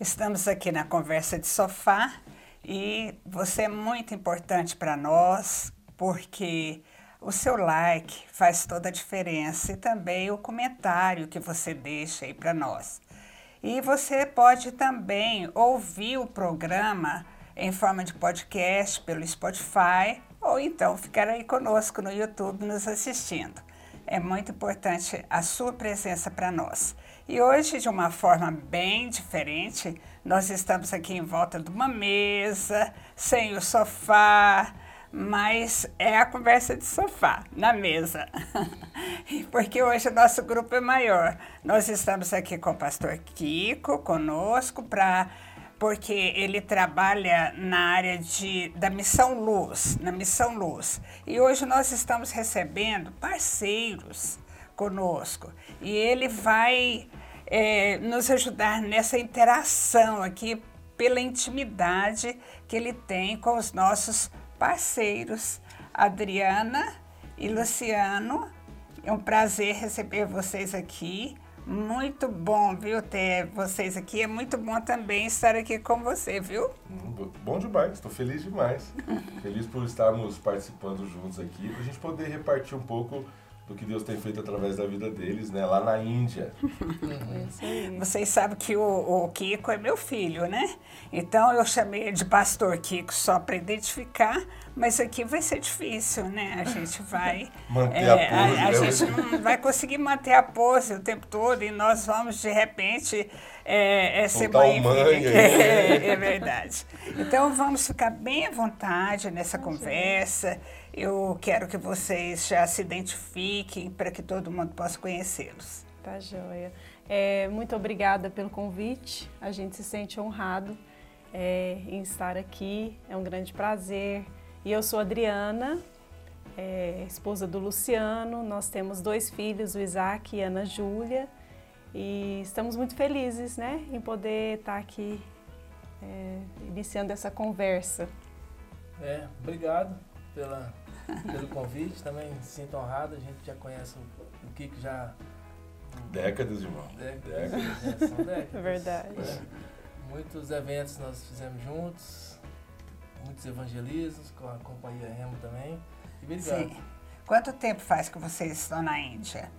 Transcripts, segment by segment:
Estamos aqui na conversa de sofá e você é muito importante para nós porque o seu like faz toda a diferença e também o comentário que você deixa aí para nós. E você pode também ouvir o programa em forma de podcast pelo Spotify ou então ficar aí conosco no YouTube nos assistindo. É muito importante a sua presença para nós. E hoje, de uma forma bem diferente, nós estamos aqui em volta de uma mesa, sem o sofá, mas é a conversa de sofá, na mesa. Porque hoje o nosso grupo é maior. Nós estamos aqui com o pastor Kiko conosco para porque ele trabalha na área de, da Missão Luz, na Missão Luz. E hoje nós estamos recebendo parceiros conosco. E ele vai é, nos ajudar nessa interação aqui pela intimidade que ele tem com os nossos parceiros, Adriana e Luciano. É um prazer receber vocês aqui. Muito bom, viu, ter vocês aqui. É muito bom também estar aqui com você, viu? Bom demais, estou feliz demais. feliz por estarmos participando juntos aqui, para a gente poder repartir um pouco do que Deus tem feito através da vida deles, né? Lá na Índia. Vocês sabem que o, o, Kiko é meu filho, né? Então eu chamei de Pastor Kiko só para identificar, mas aqui vai ser difícil, né? A gente vai manter é, a pose. A, a né? gente não vai conseguir manter a pose o tempo todo e nós vamos de repente é, é ser mãe. mãe é, é verdade. Então vamos ficar bem à vontade nessa conversa. Eu quero que vocês já se identifiquem para que todo mundo possa conhecê-los. Tá joia. É, muito obrigada pelo convite. A gente se sente honrado é, em estar aqui. É um grande prazer. E eu sou Adriana, é, esposa do Luciano. Nós temos dois filhos, o Isaac e a Ana Júlia. E estamos muito felizes né, em poder estar aqui é, iniciando essa conversa. É, obrigado pela, pelo convite, também sinto honrado, a gente já conhece o, o Kiko já... Décadas, irmão. Décadas. décadas. É, são décadas. É verdade. É. Muitos eventos nós fizemos juntos, muitos evangelismos com a companhia Remo também. E obrigado. Sim. Quanto tempo faz que vocês estão na Índia?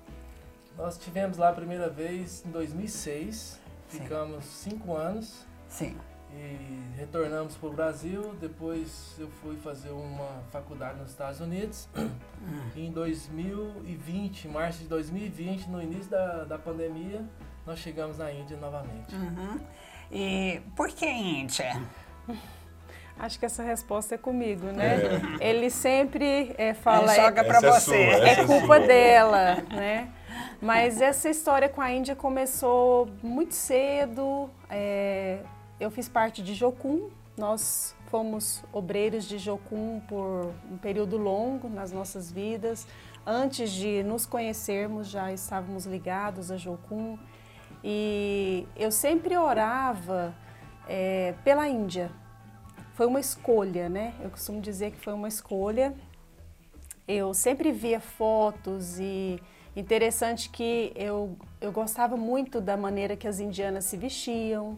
Nós tivemos lá a primeira vez em 2006, Sim. ficamos cinco anos. Sim e retornamos para o Brasil. Depois eu fui fazer uma faculdade nos Estados Unidos. E em 2020, março de 2020, no início da, da pandemia, nós chegamos na Índia novamente. Uhum. E por que Índia? Acho que essa resposta é comigo, né? É. Ele sempre é, fala. Ele joga para é você. É, é culpa dela, né? Mas essa história com a Índia começou muito cedo. É, eu fiz parte de Jocum, nós fomos obreiros de Jocum por um período longo nas nossas vidas. Antes de nos conhecermos, já estávamos ligados a Jocum. E eu sempre orava é, pela Índia. Foi uma escolha, né? Eu costumo dizer que foi uma escolha. Eu sempre via fotos e interessante que eu, eu gostava muito da maneira que as indianas se vestiam,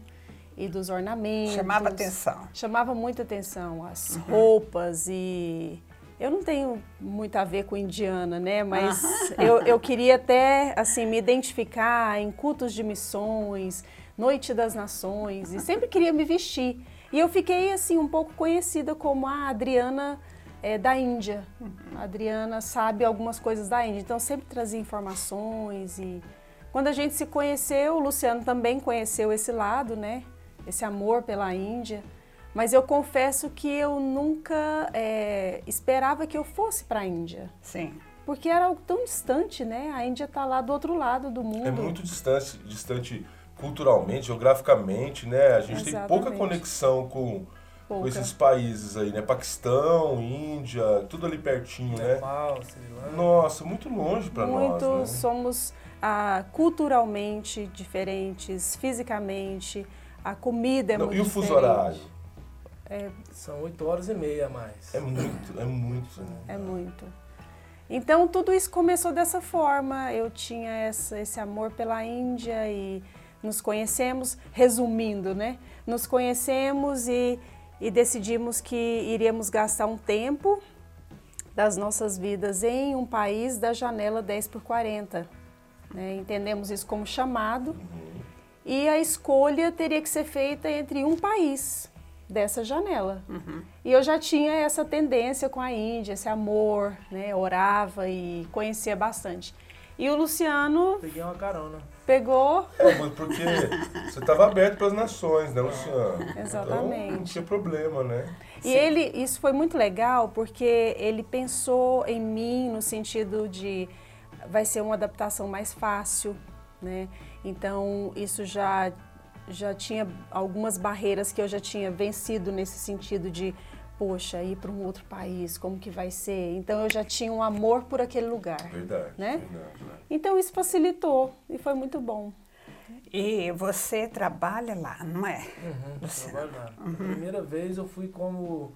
e dos ornamentos. Chamava atenção. Chamava muita atenção as uhum. roupas e eu não tenho muito a ver com indiana, né? Mas uhum. eu, eu queria até assim me identificar em cultos de missões, Noite das Nações e sempre queria me vestir. E eu fiquei assim um pouco conhecida como a Adriana é, da Índia. Uhum. A Adriana sabe algumas coisas da Índia, então sempre trazia informações e quando a gente se conheceu, o Luciano também conheceu esse lado, né? Esse amor pela Índia. Mas eu confesso que eu nunca é, esperava que eu fosse para a Índia. Sim. Porque era algo tão distante, né? A Índia está lá do outro lado do mundo. É muito distante, distante culturalmente, geograficamente, né? A gente Exatamente. tem pouca conexão com, com, esses países aí, né? Paquistão, Índia, tudo ali pertinho, né? Nepal, Nossa, muito longe para nós. Muito, né? somos ah, culturalmente diferentes, fisicamente a comida é Não, muito E o fuso horário? É, São oito horas e meia a mais. É muito, é muito. Né? É muito. Então tudo isso começou dessa forma. Eu tinha essa, esse amor pela Índia e nos conhecemos, resumindo, né? Nos conhecemos e, e decidimos que iríamos gastar um tempo das nossas vidas em um país da janela 10 por 40. Né? Entendemos isso como chamado uhum. E a escolha teria que ser feita entre um país dessa janela. Uhum. E eu já tinha essa tendência com a Índia, esse amor, né? Orava e conhecia bastante. E o Luciano. Peguei uma carona. Pegou. É, mas porque você estava aberto para as nações, né, Luciano? Exatamente. Então, não tinha problema, né? E Sim. ele, isso foi muito legal porque ele pensou em mim no sentido de vai ser uma adaptação mais fácil, né? Então isso já já tinha algumas barreiras que eu já tinha vencido nesse sentido de poxa, ir para um outro país, como que vai ser? Então eu já tinha um amor por aquele lugar. Verdade. Né? Verdade, né? Então isso facilitou e foi muito bom. E você trabalha lá, não é? Uhum, trabalho lá. Uhum. A primeira vez eu fui como.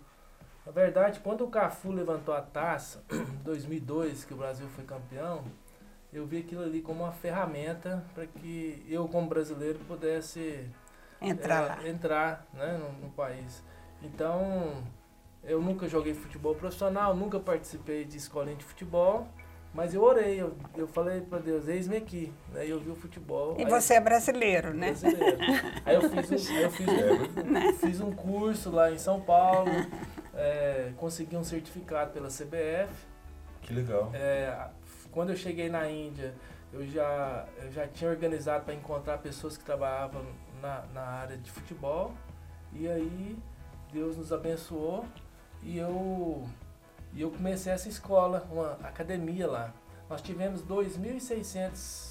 Na verdade, quando o Cafu levantou a taça, em 2002, que o Brasil foi campeão, eu vi aquilo ali como uma ferramenta para que eu, como brasileiro, pudesse entrar, é, entrar né, no, no país. Então, eu nunca joguei futebol profissional, nunca participei de escolinha de futebol, mas eu orei, eu, eu falei para Deus, eis-me aqui. Aí eu vi o futebol. E você é brasileiro, né? Brasileiro. aí eu fiz um, eu fiz, um, né? fiz um curso lá em São Paulo, é, consegui um certificado pela CBF. Que legal. É, quando eu cheguei na Índia, eu já, eu já tinha organizado para encontrar pessoas que trabalhavam na, na área de futebol. E aí Deus nos abençoou e eu, e eu comecei essa escola, uma academia lá. Nós tivemos 2.600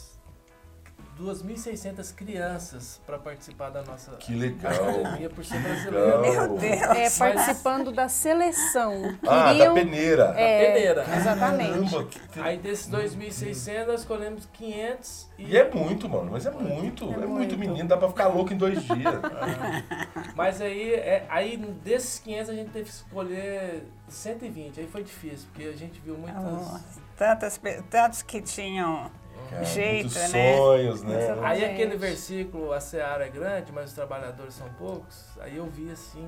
2.600 crianças para participar da nossa que legal. academia por ser brasileiro. Meu Deus! É, participando da seleção. Ah, da peneira. É, da peneira. Exatamente. Que... Aí desses 2.600 nós escolhemos 500. E... e... é muito, mano, mas é muito. É, é muito. muito. menino, dá para ficar louco em dois dias. Ah. Mas aí, é, aí desses 500 a gente teve que escolher 120. Aí foi difícil, porque a gente viu muitas... Oh, tantas, tantos que tinham Cara, jeito, muitos né? sonhos, né? Aí aquele versículo, a seara é grande, mas os trabalhadores são poucos, aí eu vi assim...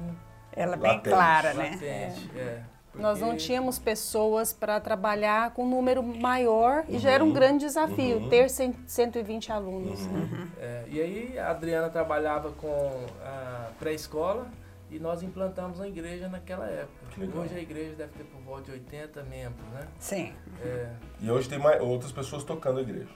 Ela bem latente. clara, né? Latente, é. é porque... Nós não tínhamos pessoas para trabalhar com um número maior uhum. e já era um uhum. grande desafio uhum. ter 120 alunos. Uhum. Né? É, e aí a Adriana trabalhava com a pré-escola, e nós implantamos a igreja naquela época. Hoje a igreja deve ter por volta de 80 membros, né? Sim. É, e hoje tem mais, outras pessoas tocando a igreja.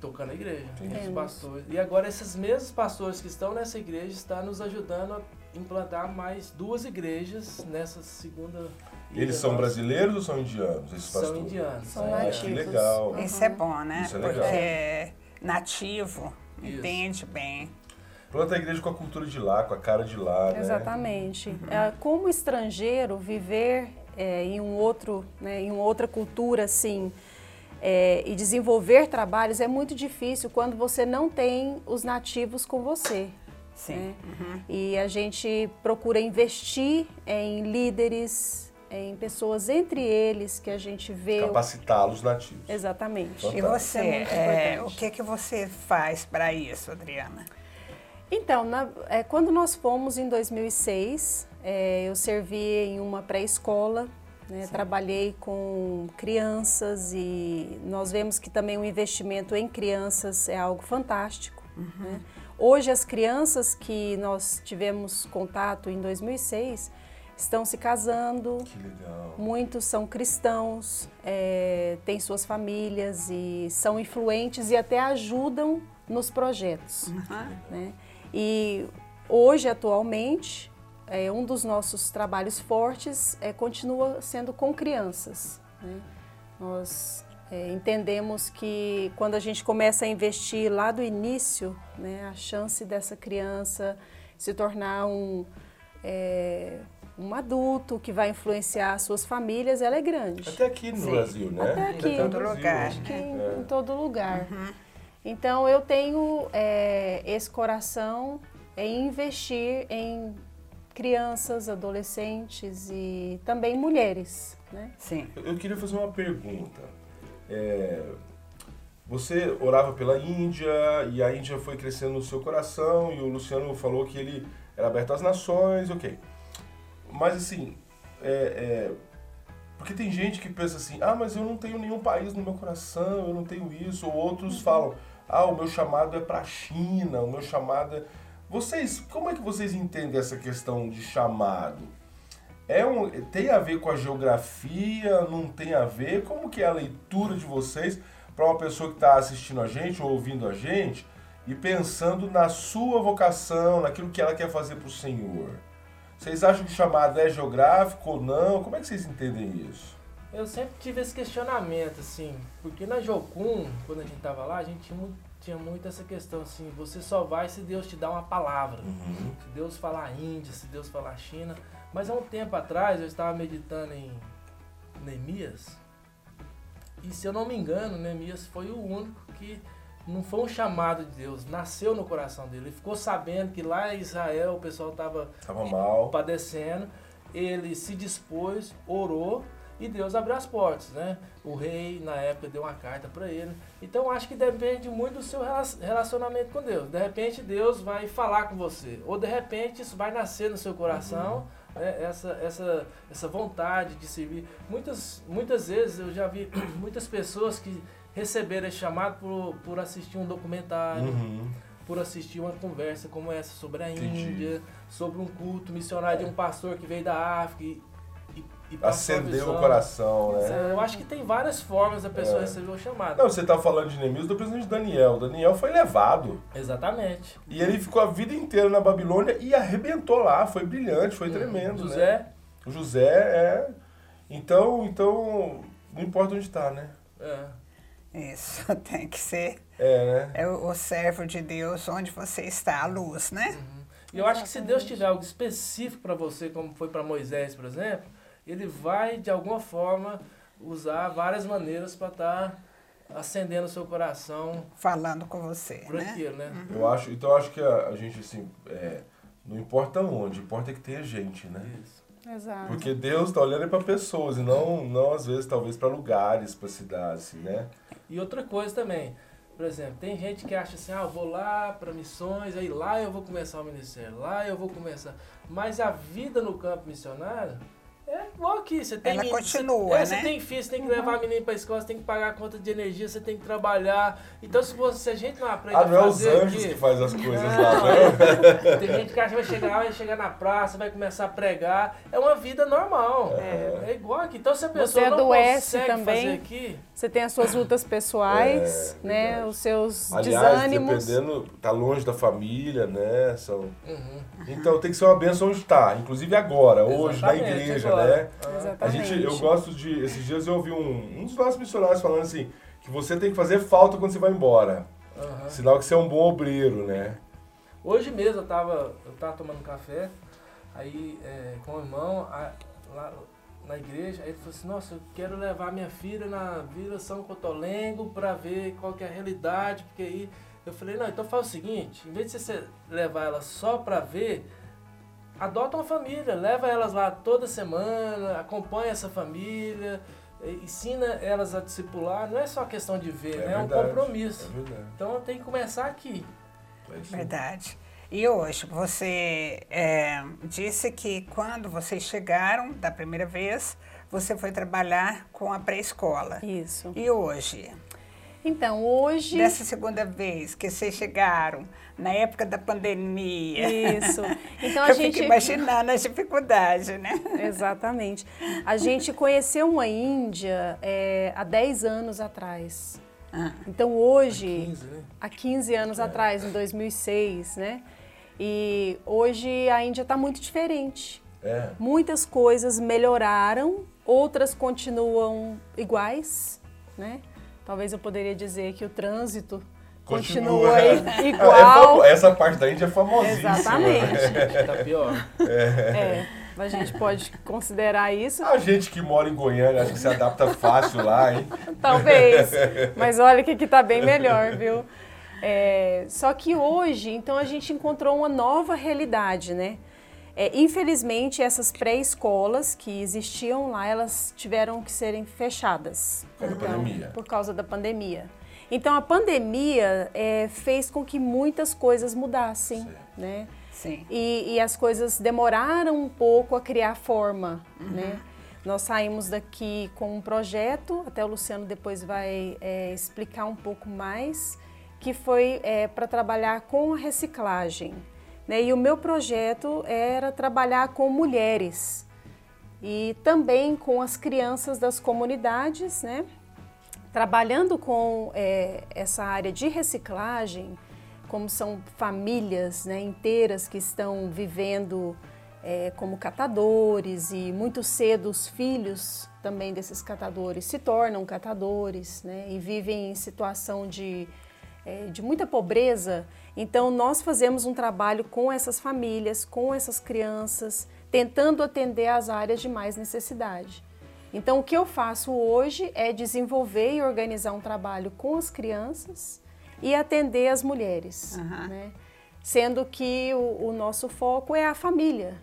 Tocando a igreja. Tem os pastores. E agora esses mesmos pastores que estão nessa igreja estão nos ajudando a implantar mais duas igrejas nessa segunda. Eles são brasileiros ou são indianos? Esses são indianos. São ah, nativos. Que legal. Isso é bom, né? Isso é legal. Porque nativo Isso. entende bem. Planta a igreja com a cultura de lá, com a cara de lá. Né? Exatamente. Uhum. É, como estrangeiro, viver é, em, um outro, né, em uma outra cultura assim, é, e desenvolver trabalhos é muito difícil quando você não tem os nativos com você. Sim. Né? Uhum. E a gente procura investir em líderes, em pessoas entre eles que a gente vê. Capacitá-los nativos. Exatamente. E você, é, é o que, que você faz para isso, Adriana? Então, na, é, quando nós fomos em 2006, é, eu servi em uma pré-escola, né, trabalhei com crianças e nós vemos que também o investimento em crianças é algo fantástico. Uhum. Né? Hoje, as crianças que nós tivemos contato em 2006 estão se casando. Muitos são cristãos, é, têm suas famílias e são influentes e até ajudam nos projetos. Uhum. Né? E hoje, atualmente, é, um dos nossos trabalhos fortes é, continua sendo com crianças. Né? Nós é, entendemos que quando a gente começa a investir lá do início, né, a chance dessa criança se tornar um, é, um adulto que vai influenciar suas famílias, ela é grande. Até aqui no Sim. Brasil, né? Até aqui, em todo lugar. Acho que em, é. em todo lugar. Uhum. Então eu tenho é, esse coração em investir em crianças, adolescentes e também mulheres. Né? Sim. Eu queria fazer uma pergunta. É, você orava pela Índia e a Índia foi crescendo no seu coração e o Luciano falou que ele era aberto às nações, ok. Mas assim, é, é, porque tem gente que pensa assim, ah, mas eu não tenho nenhum país no meu coração, eu não tenho isso. Ou outros uhum. falam, ah, o meu chamado é para a China, o meu chamado é... Vocês, como é que vocês entendem essa questão de chamado? É um, tem a ver com a geografia? Não tem a ver? Como que é a leitura de vocês para uma pessoa que está assistindo a gente ou ouvindo a gente e pensando na sua vocação, naquilo que ela quer fazer para o Senhor? Vocês acham que o chamado é geográfico ou não? Como é que vocês entendem isso? Eu sempre tive esse questionamento, assim, porque na Jocum, quando a gente tava lá, a gente tinha muito, tinha muito essa questão, assim, você só vai se Deus te dá uma palavra. Uhum. Se Deus falar Índia, se Deus falar China. Mas há um tempo atrás eu estava meditando em Neemias. E se eu não me engano, Neemias foi o único que não foi um chamado de Deus, nasceu no coração dele. Ele ficou sabendo que lá em Israel o pessoal estava padecendo. Ele se dispôs, orou e Deus abriu as portas, né? O rei, na época, deu uma carta para ele. Então, acho que depende muito do seu relacionamento com Deus. De repente, Deus vai falar com você. Ou, de repente, isso vai nascer no seu coração, uhum. né? essa, essa, essa vontade de servir. Muitas, muitas vezes, eu já vi muitas pessoas que receberam esse chamado por, por assistir um documentário, uhum. por assistir uma conversa como essa sobre a Entendi. Índia, sobre um culto missionário de um pastor que veio da África acendeu o coração, né? Eu acho que tem várias formas da pessoa é. receber o chamado. Não, você tá falando de Neemias, do presidente Daniel. Daniel foi levado. Exatamente. E ele ficou a vida inteira na Babilônia e arrebentou lá. Foi brilhante, foi hum, tremendo, José. Né? O José é... Então, então, não importa onde está, né? É. Isso, tem que ser é, né? é o, o servo de Deus onde você está, a luz, né? Uhum. E eu acho que se Deus tiver algo específico para você, como foi para Moisés, por exemplo, ele vai, de alguma forma, usar várias maneiras para estar tá acendendo o seu coração. Falando com você, por né? Aquilo, né? Uhum. Eu acho, então eu acho que a, a gente, assim, é, não importa onde, importa é que tenha gente, né? Isso. Exato. Porque Deus está olhando para pessoas e não, não às vezes, talvez, para lugares, para cidades, assim, né? E outra coisa também, por exemplo, tem gente que acha assim, ah, eu vou lá para missões, aí lá eu vou começar o ministério, lá eu vou começar. Mas a vida no campo missionário é igual aqui, você tem Ela menino, continua, você, né? É, você tem filho, você tem que uhum. levar a menina pra escola, você tem que pagar a conta de energia, você tem que trabalhar. Então se, você, se a gente não aprende ah, não a fazer. é os anjos aqui, que faz as coisas não, lá, né? Tem gente que acha que vai chegar, vai chegar na praça, vai começar a pregar. É uma vida normal. É, é Então se a pessoa você não consegue também, fazer aqui. Você tem as suas lutas pessoais, é, né? Verdade. Os seus Aliás, desânimos. dependendo, tá longe da família, né? São... Uhum. Então tem que ser uma benção onde está, inclusive agora, hoje, na igreja, agora. né? Exatamente. A gente, eu gosto de. Esses dias eu ouvi um, um dos nossos missionários falando assim, que você tem que fazer falta quando você vai embora. Uhum. Sinal que você é um bom obreiro, né? Hoje mesmo eu tava, eu tava tomando café, aí é, com o irmão, a, lá na igreja, aí ele falou assim, nossa, eu quero levar minha filha na Vila São Cotolengo para ver qual que é a realidade, porque aí eu falei, não, então faz o seguinte, em vez de você levar ela só para ver, adota uma família, leva elas lá toda semana, acompanha essa família, ensina elas a discipular. Não é só questão de ver, é, né? Verdade, é um compromisso. É então tem que começar aqui. É verdade. E hoje, você é, disse que quando vocês chegaram da primeira vez, você foi trabalhar com a pré-escola. Isso. E hoje? Então, hoje. Dessa segunda vez que vocês chegaram, na época da pandemia. Isso. Então a Eu gente. Fico imaginando as dificuldades, né? Exatamente. A gente conheceu uma Índia é, há 10 anos atrás. Ah. Então hoje. Há 15, né? há 15 anos é. atrás, em 2006, né? E hoje a Índia está muito diferente. É. Muitas coisas melhoraram, outras continuam iguais, né? Talvez eu poderia dizer que o trânsito continua, continua igual. É, essa parte da Índia é famosíssima. Exatamente. tá pior. É. é. A gente pode considerar isso. A gente que mora em Goiânia, acho que se adapta fácil lá, hein? Talvez. Mas olha que aqui tá bem melhor, viu? É, só que hoje, então, a gente encontrou uma nova realidade, né? É, infelizmente, essas pré-escolas que existiam lá, elas tiveram que serem fechadas. Por causa então, da pandemia. Por causa da pandemia. Então a pandemia é, fez com que muitas coisas mudassem, Certo. né? Sim. E, e as coisas demoraram um pouco a criar forma, né? Nós saímos daqui com um projeto, até o Luciano depois vai é, explicar um pouco mais, que foi para trabalhar com reciclagem. Né? E o meu projeto era trabalhar com mulheres e também com as crianças das comunidades, né? Trabalhando com é, essa área de reciclagem, como são famílias né, inteiras que estão vivendo é, como catadores e muito cedo os filhos também desses catadores se tornam catadores né, e vivem em situação de, é, de muita pobreza. Então nós fazemos um trabalho com essas famílias, com essas crianças, tentando atender às áreas de mais necessidade. Então o que eu faço hoje é desenvolver e organizar um trabalho com as crianças e atender as mulheres, Aham. né? sendo que o, o nosso foco é a família.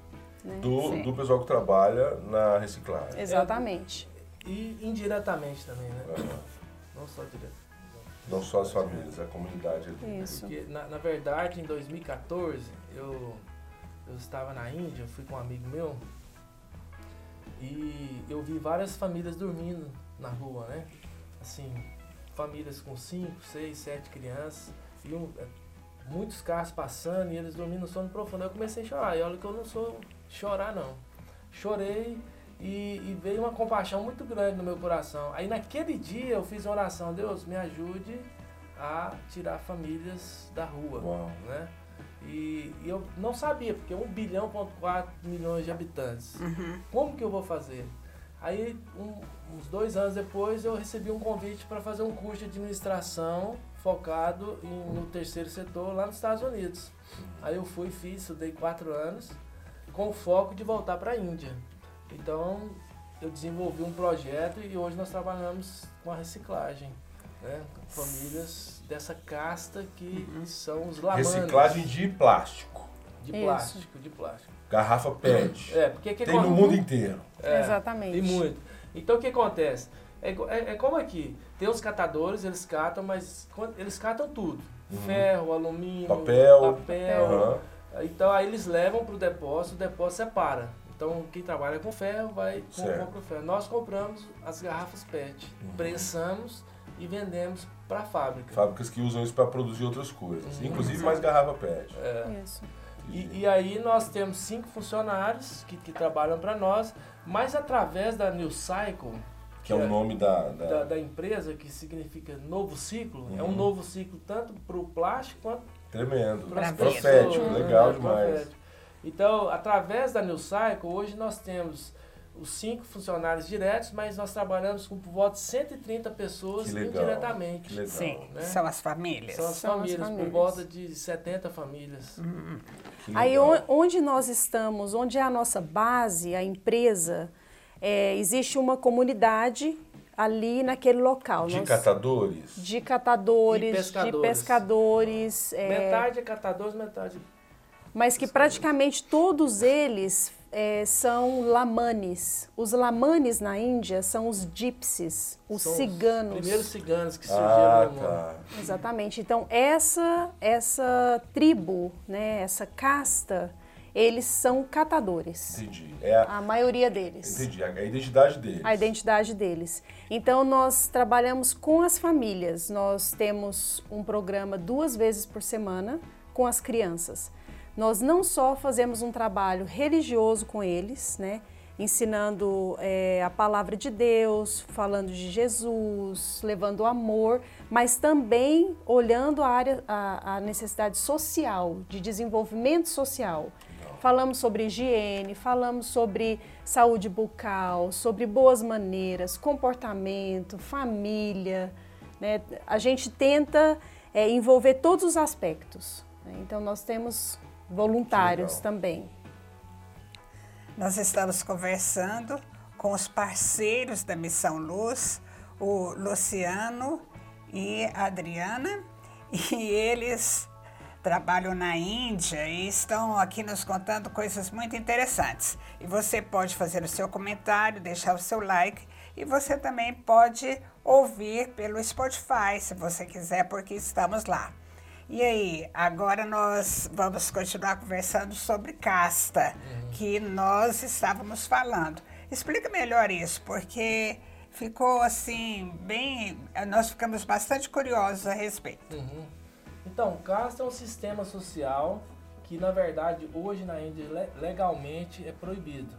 né? Do, do pessoal que trabalha na reciclagem. Exatamente. E indiretamente também, né? Não só direto. Não só as famílias, a comunidade ali. Isso. Porque, na, na verdade, em 2014, eu, eu estava na Índia, fui com um amigo meu, e eu vi várias famílias dormindo na rua, né? Assim, famílias com 5, 6, 7 crianças, e um- é, muitos carros passando e eles dormindo no sono profundo. Eu comecei a chorar, e olha que eu não sou chorar, não. Chorei e, e veio uma compaixão muito grande no meu coração. Aí naquele dia eu fiz uma oração, Deus, me ajude a tirar famílias da rua, Uau. né? E, e eu não sabia, porque 1 bilhão, ponto 4 milhões de habitantes. Como que eu vou fazer? Aí, um- uns dois anos depois, eu recebi um convite para fazer um curso de administração focado em- no terceiro setor lá nos Estados Unidos. Aí eu fui, fiz, estudei quatro anos, com o foco de voltar para a Índia. Então, eu desenvolvi um projeto e hoje nós trabalhamos com a reciclagem. Né? Famílias dessa casta que são os lamanes. Reciclagem de plástico. de Isso. plástico, de plástico. Garrafa PET. É, porque que Tem no mundo inteiro. é, Exatamente. Tem muito. Então o que acontece? É, é- é como aqui, tem os catadores, eles catam, mas quando- eles catam tudo. Ferro, alumínio, Uhum. Papel. papel. Aham. Então aí eles levam para o depósito, o depósito separa. Então quem trabalha com ferro vai com- Certo. compra o ferro. Nós compramos as garrafas PET, Uhum. prensamos e vendemos para a fábrica. Fábricas que usam isso para produzir outras coisas. Uhum. Inclusive mais garrafa PET. É. Isso. E, e aí nós temos cinco funcionários que, que trabalham para nós, mas através da New Cycle, Que é o nome da. da- da, da empresa, que significa novo ciclo, é um Uhum. novo ciclo tanto para o plástico quanto Tremendo. Profético, legal É, demais. Então, através da New Cycle, hoje nós temos os cinco funcionários diretos, mas nós trabalhamos com por volta de 130 pessoas Que legal. indiretamente. Que legal. Sim, né? são as famílias. São as São as famílias, famílias. por volta de 70 famílias. Que Aí legal. on- onde nós estamos, onde é a nossa base, a empresa, é, existe uma comunidade ali naquele local. De Nós- catadores? de catadores, E pescadores. de pescadores, é, Metade é catadores, metade mas que praticamente todos eles é, são lamanes. Os lamanes na Índia são os gypsies, os são ciganos. Os primeiros ciganos que surgiram Ah, no mundo. tá. Exatamente. Então, essa, essa tribo, né, essa casta, eles são catadores. Entendi. É a, A maioria deles. entendi. A identidade deles. A identidade deles. Então, nós trabalhamos com as famílias. Nós temos um programa duas vezes por semana com as crianças. Nós não só fazemos um trabalho religioso com eles, né? ensinando eh, a palavra de Deus, falando de Jesus, levando amor, mas também olhando a, área, a, a necessidade social, de desenvolvimento social. Falamos sobre higiene, falamos sobre saúde bucal, sobre boas maneiras, comportamento, família. Né? A gente tenta eh, envolver todos os aspectos. né? Então, nós temos voluntários legal. também. Nós estamos conversando com os parceiros da Missão Luz, o Luciano e a Adriana, e eles trabalham na Índia e estão aqui nos contando coisas muito interessantes. E você pode fazer o seu comentário, deixar o seu like e você também pode ouvir pelo Spotify, se você quiser, porque estamos lá. E aí, agora nós vamos continuar conversando sobre casta, uhum. que nós estávamos falando. Explica melhor isso, porque ficou assim, bem. Nós ficamos bastante curiosos a respeito. Uhum. Então, casta é um sistema social que, na verdade, hoje na Índia legalmente é proibido.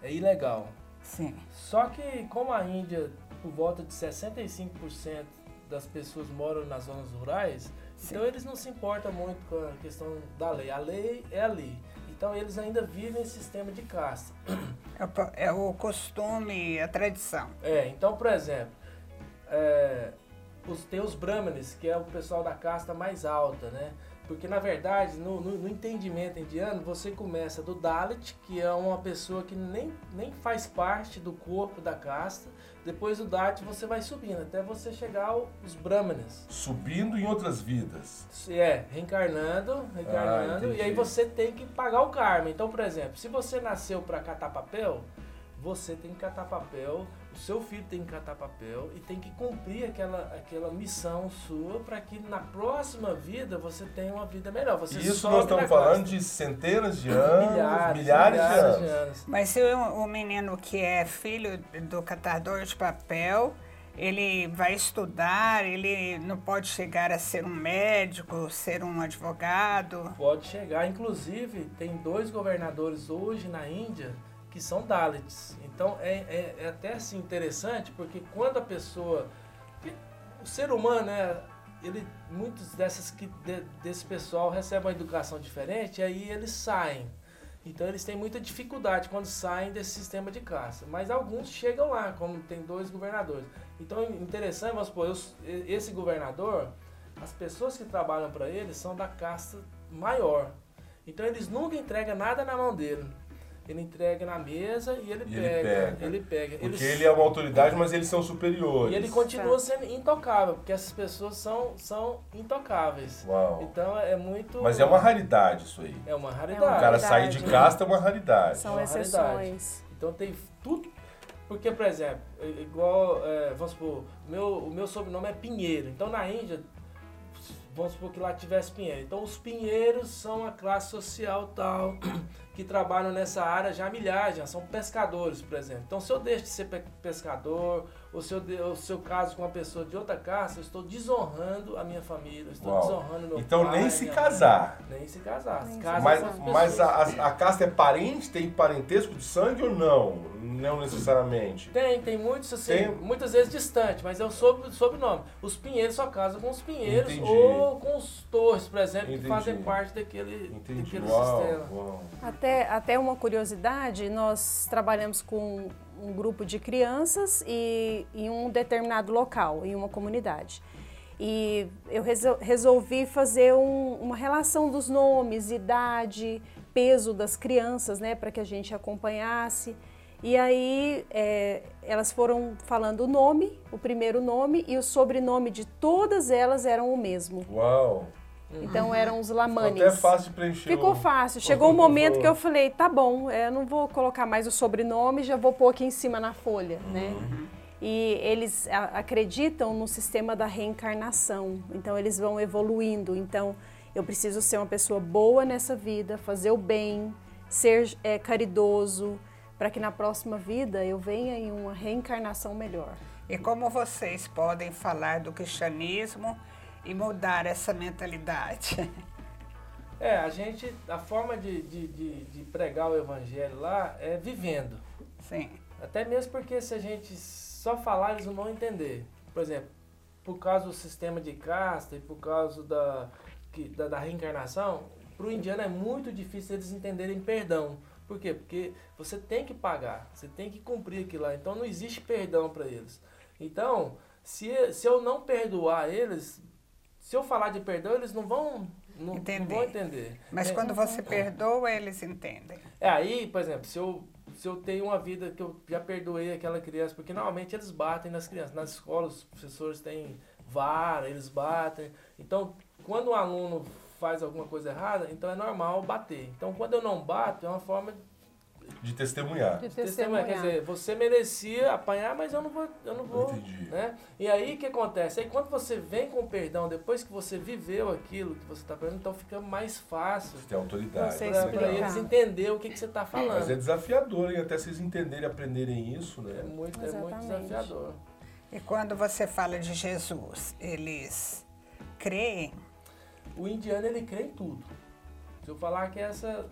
É ilegal. Sim. Só que, como a Índia, por volta de 65% das pessoas moram nas zonas rurais, Sim. então eles não se importam muito com a questão da lei. A lei é a lei. Então eles ainda vivem esse sistema de casta. É, é o costume, a tradição. É, então, por exemplo, é, os, tem os brahmanes, que é o pessoal da casta mais alta, né? Porque, na verdade, no, no, no, entendimento indiano, você começa do Dalit, que é uma pessoa que nem, nem faz parte do corpo da casta. Depois do Dalit, você vai subindo, até você chegar aos Brahmanas. Subindo em outras vidas. É, reencarnando, reencarnando. Ah, e aí você tem que pagar o karma. Então, por exemplo, se você nasceu para catar papel, você tem que catar papel o seu filho tem que catar papel e tem que cumprir aquela, aquela missão sua para que na próxima vida você tenha uma vida melhor. Você Isso nós estamos falando de centenas de anos, milhares, milhares, milhares de, anos. de, anos. Mas se o, o menino que é filho do catador de papel, ele vai estudar, ele não pode chegar a ser um médico, ser um advogado? Pode chegar. Inclusive, tem dois governadores hoje na Índia que são Dalits. Então é, é, é, até assim interessante porque quando a pessoa. O ser humano, né, ele, muitos dessas que, de, desse pessoal recebem uma educação diferente e aí eles saem. Então eles têm muita dificuldade quando saem desse sistema de caça. Mas alguns chegam lá, como tem dois governadores. Então interessante, vamos supor, eu, esse governador, as pessoas que trabalham para ele são da casta maior. Então eles nunca entregam nada na mão dele ele entrega na mesa e ele, e pega, ele pega. Ele pega. Porque eles, ele é uma autoridade, mas eles são superiores. E ele continua sendo intocável, porque essas pessoas são, são intocáveis. Uau. Então é muito. Mas é uma raridade isso aí. É uma raridade. É uma o cara sair de casta é uma raridade. São é exceções. Raridade. Então tem tudo. Porque, por exemplo, igual, é, vamos supor, meu, o meu sobrenome é Pinheiro. Então na Índia, vamos supor que lá tivesse Pinheiro. Então os Pinheiros são a classe social tal. Que trabalham nessa área já há milhares, já são pescadores, por exemplo. Então, se eu deixo de ser pescador, ou se eu, ou se eu caso com uma pessoa de outra caça, eu estou desonrando a minha família, estou Uau. desonrando meu Então, pai, nem se casar. Mãe. Nem se casar. Nem mas mas a, a, a casta é parente, tem parentesco de sangue ou não? Não necessariamente. Tem, tem muitos assim, tem... muitas vezes distante, mas é o sob, sobrenome. Os pinheiros só casam com os pinheiros Entendi. ou com os torres, por exemplo, Entendi. que fazem parte daquele, daquele Uau. sistema. Uau. Até, até uma curiosidade, nós trabalhamos com um grupo de crianças e em um determinado local, em uma comunidade. E eu resolvi fazer um, uma relação dos nomes, idade, peso das crianças, né, para que a gente acompanhasse. E aí é, elas foram falando o nome, o primeiro nome e o sobrenome de todas elas eram o mesmo. Uau! Então eram os lamanes. Ficou até fácil de preencher. Ficou fácil. Chegou um momento que eu falei, tá bom, eu não vou colocar mais o sobrenome, já vou pôr aqui em cima na folha, né? Uhum. E eles acreditam no sistema da reencarnação. Então eles vão evoluindo. Então eu preciso ser uma pessoa boa nessa vida, fazer o bem, ser é, caridoso, para que na próxima vida eu venha em uma reencarnação melhor. E como vocês podem falar do cristianismo e mudar essa mentalidade? É, a gente, a forma de, de, de, de pregar o evangelho lá é vivendo. Sim. Até mesmo porque se a gente só falar, eles não vão entender. Por exemplo, por causa do sistema de casta e por causa da, que, da, da reencarnação, para o indiano é muito difícil eles entenderem perdão. Por quê? Porque você tem que pagar, você tem que cumprir aquilo lá. Então não existe perdão para eles. Então, se, se eu não perdoar eles, se eu falar de perdão, eles não vão, não, não vão entender. Mas é, quando você perdoa, eles entendem. É aí, por exemplo, se eu, se eu tenho uma vida que eu já perdoei aquela criança, porque normalmente eles batem nas crianças. Nas escolas, os professores têm vara, eles batem. Então, quando um aluno faz alguma coisa errada, então é normal bater. Então, quando eu não bato, é uma forma De testemunhar. De Testemunha, testemunhar. quer dizer, você merecia apanhar, mas eu não vou, eu não vou, Entendi. né? E aí o que acontece? Aí quando você vem com perdão, depois que você viveu aquilo que você está aprendendo, então fica mais fácil Você tem autoridade. Você para eles entender o que, que você está Mas é falando. desafiador, hein? Até vocês entenderem e aprenderem isso, É né? muito, é muito Exatamente. desafiador. E quando você fala de Jesus, eles creem? O indiano ele crê em tudo. Se eu falar que essa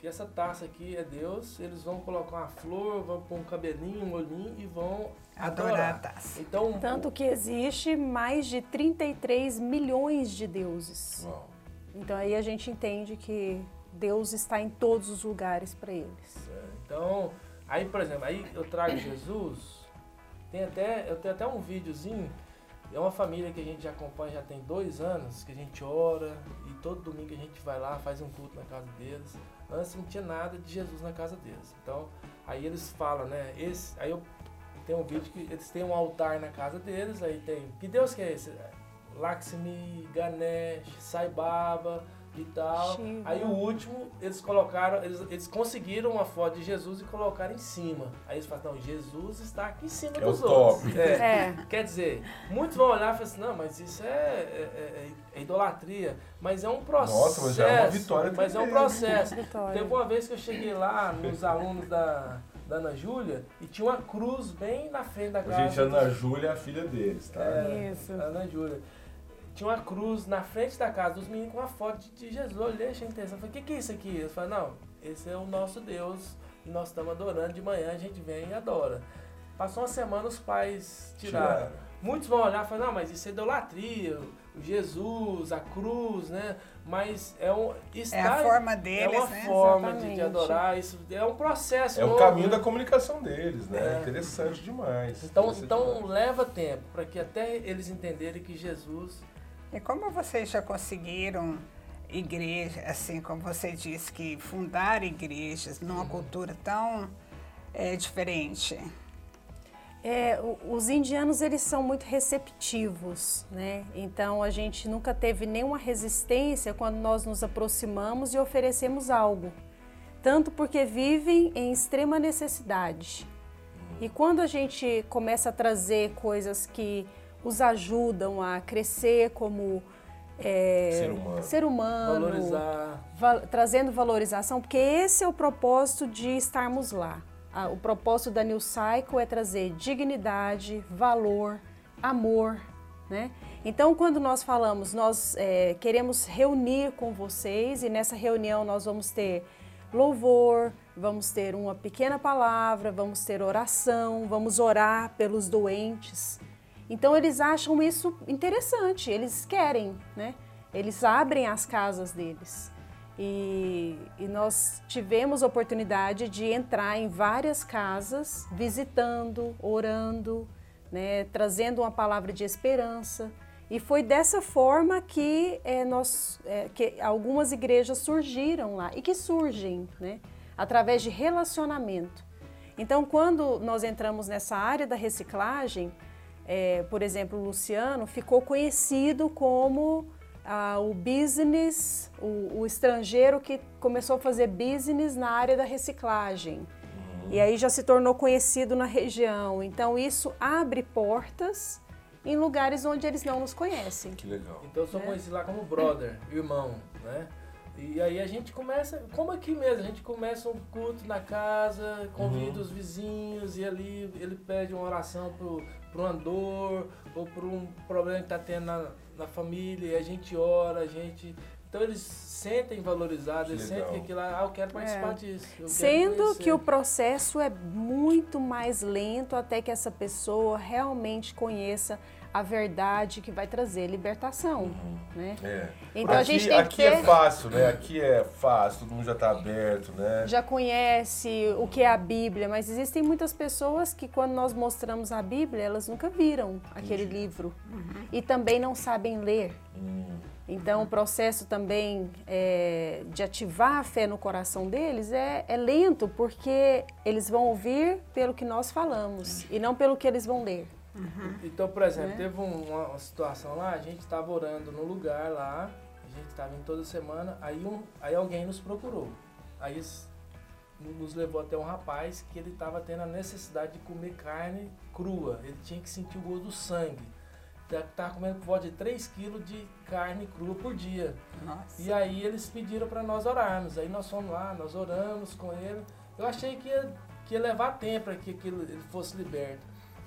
que essa taça aqui é Deus, eles vão colocar uma flor, vão pôr um cabelinho, um olhinho e vão Adorar adorar. a taça. Então, Tanto que existe mais de 33 milhões de deuses. Uau. Então aí a gente entende que Deus está em todos os lugares para eles. Então, aí, por exemplo, aí eu trago Jesus, tem até, eu tenho até um videozinho, é uma família que a gente já acompanha já tem dois anos, que a gente ora e todo domingo a gente vai lá, faz um culto na casa deles. Antes não tinha nada de Jesus na casa deles. Então, aí eles falam, né, esse, aí eu tenho um vídeo que eles têm um altar na casa deles, aí tem, que Deus que é esse? Lakshmi, Ganesh, Sai Baba e tal. Aí o último, eles colocaram, eles, eles conseguiram uma foto de Jesus e colocaram em cima. Aí eles falam, não, Jesus está aqui em cima É dos outros. É. É, Quer dizer, muitos vão olhar e falar assim, não, mas isso é, é- é- é idolatria. Mas é um processo. Nossa, mas é uma vitória Mas é um processo. vitória. Teve uma vez que eu cheguei lá nos alunos da, da Ana Júlia e tinha uma cruz bem na frente da casa. Gente, a Ana Júlia é a filha deles, tá? É, Isso. a Ana Júlia. Tinha uma cruz na frente da casa dos meninos com uma foto de, de Jesus. Eu olhei, achei interessante. Falei, o que, que é isso aqui? Eles falaram, não, esse é o nosso Deus e nós estamos adorando. De manhã a gente vem e adora. Passou uma semana, os pais tiraram. Tiraram. Muitos vão olhar e falar, não, mas isso é idolatria, o Jesus, a cruz, né? Mas é um. Está, É a forma é deles, uma né? forma de, de adorar. Isso é um processo. É o caminho né? da comunicação deles, né? É. Interessante demais. Então, Interessante então demais. leva tempo para que até eles entenderem que Jesus E como vocês já conseguiram igreja, assim como você disse, que fundar igrejas numa cultura tão é, diferente? É, os indianos eles são muito receptivos, né? Então a gente nunca teve nenhuma resistência quando nós nos aproximamos e oferecemos algo, tanto porque vivem em extrema necessidade. E quando a gente começa a trazer coisas que os ajudam a crescer como é, Ser humano. ser humano, valorizar. val- trazendo valorização, porque esse é o propósito de estarmos lá. Ah, o propósito da New Cycle é trazer dignidade, valor, amor, né? Então, quando nós falamos, nós é, queremos reunir com vocês e nessa reunião nós vamos ter louvor, vamos ter uma pequena palavra, vamos ter oração, vamos orar pelos doentes. Então eles acham isso interessante, eles querem, né? Eles abrem as casas deles. E, e nós tivemos a oportunidade de entrar em várias casas, visitando, orando, né? trazendo uma palavra de esperança. E foi dessa forma que, eh, nós, eh, que algumas igrejas surgiram lá e que surgem, né? através de relacionamento. Então, quando nós entramos nessa área da reciclagem, eh, por exemplo, o Luciano ficou conhecido como ah, o business, o, o estrangeiro que começou a fazer business na área da reciclagem. E aí já se tornou conhecido na região. Então, isso abre portas em lugares onde eles não nos conhecem. Que legal. Então eu sou conhecido lá como brother, irmão, né? E aí a gente começa, como aqui mesmo, a gente começa um culto na casa, convida Uhum. os vizinhos e ali ele pede uma oração pro, pro andor ou por um problema que tá tendo na, na família, e a gente ora, a gente. Então eles sentem valorizados, eles legal. sentem que aquilo lá, ah, eu quero participar É. disso. Sendo que o processo é muito mais lento até que essa pessoa realmente conheça a verdade que vai trazer libertação, né? É. Então a aqui, gente tem que aqui ter, é fácil, né? Aqui é fácil, todo mundo já tá aberto, né? já conhece o que é a Bíblia, mas existem muitas pessoas que quando nós mostramos a Bíblia, elas nunca viram aquele livro e também não sabem ler. Hum, Então, o processo também é, de ativar a fé no coração deles é, é lento, porque eles vão ouvir pelo que nós falamos e não pelo que eles vão ler. Então, por exemplo, Né? teve um- uma, uma situação lá, a gente estava orando no lugar lá, a gente estava indo toda semana, aí, um, aí alguém nos procurou. Aí, nos levou até um rapaz que ele estava tendo a necessidade de comer carne crua. Ele tinha que sentir o gosto do sangue. Estava comendo por volta de 3 quilos de carne crua por dia. Nossa. E aí eles pediram para nós orarmos. Aí nós fomos lá, nós oramos com ele. Eu achei que ia, que ia levar tempo para que aquilo, ele fosse liberto.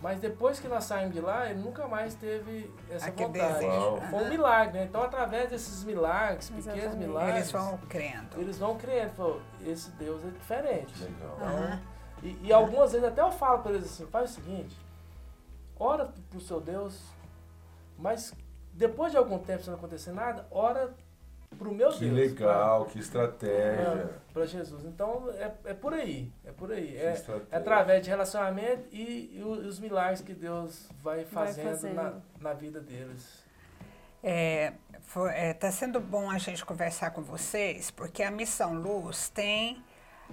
Mas depois que nós saímos de lá, ele nunca mais teve essa Aquele vontade. Foi um milagre, né? Então, através desses milagres, pequenos Exatamente. milagres, Eles vão crendo. eles vão crendo. Falou, esse Deus é diferente. Legal. Aham. E, e algumas vezes até eu falo para eles assim, faz o seguinte, ora pro seu Deus, mas depois de algum tempo, se não acontecer nada, ora pro meu Que Deus. legal, que estratégia. Para Jesus. Então é, é por aí, é por aí. É, é através de relacionamento e, e os milagres que Deus vai fazendo, fazendo. Na, na vida deles. Está sendo bom a gente conversar com vocês, porque a Missão Luz tem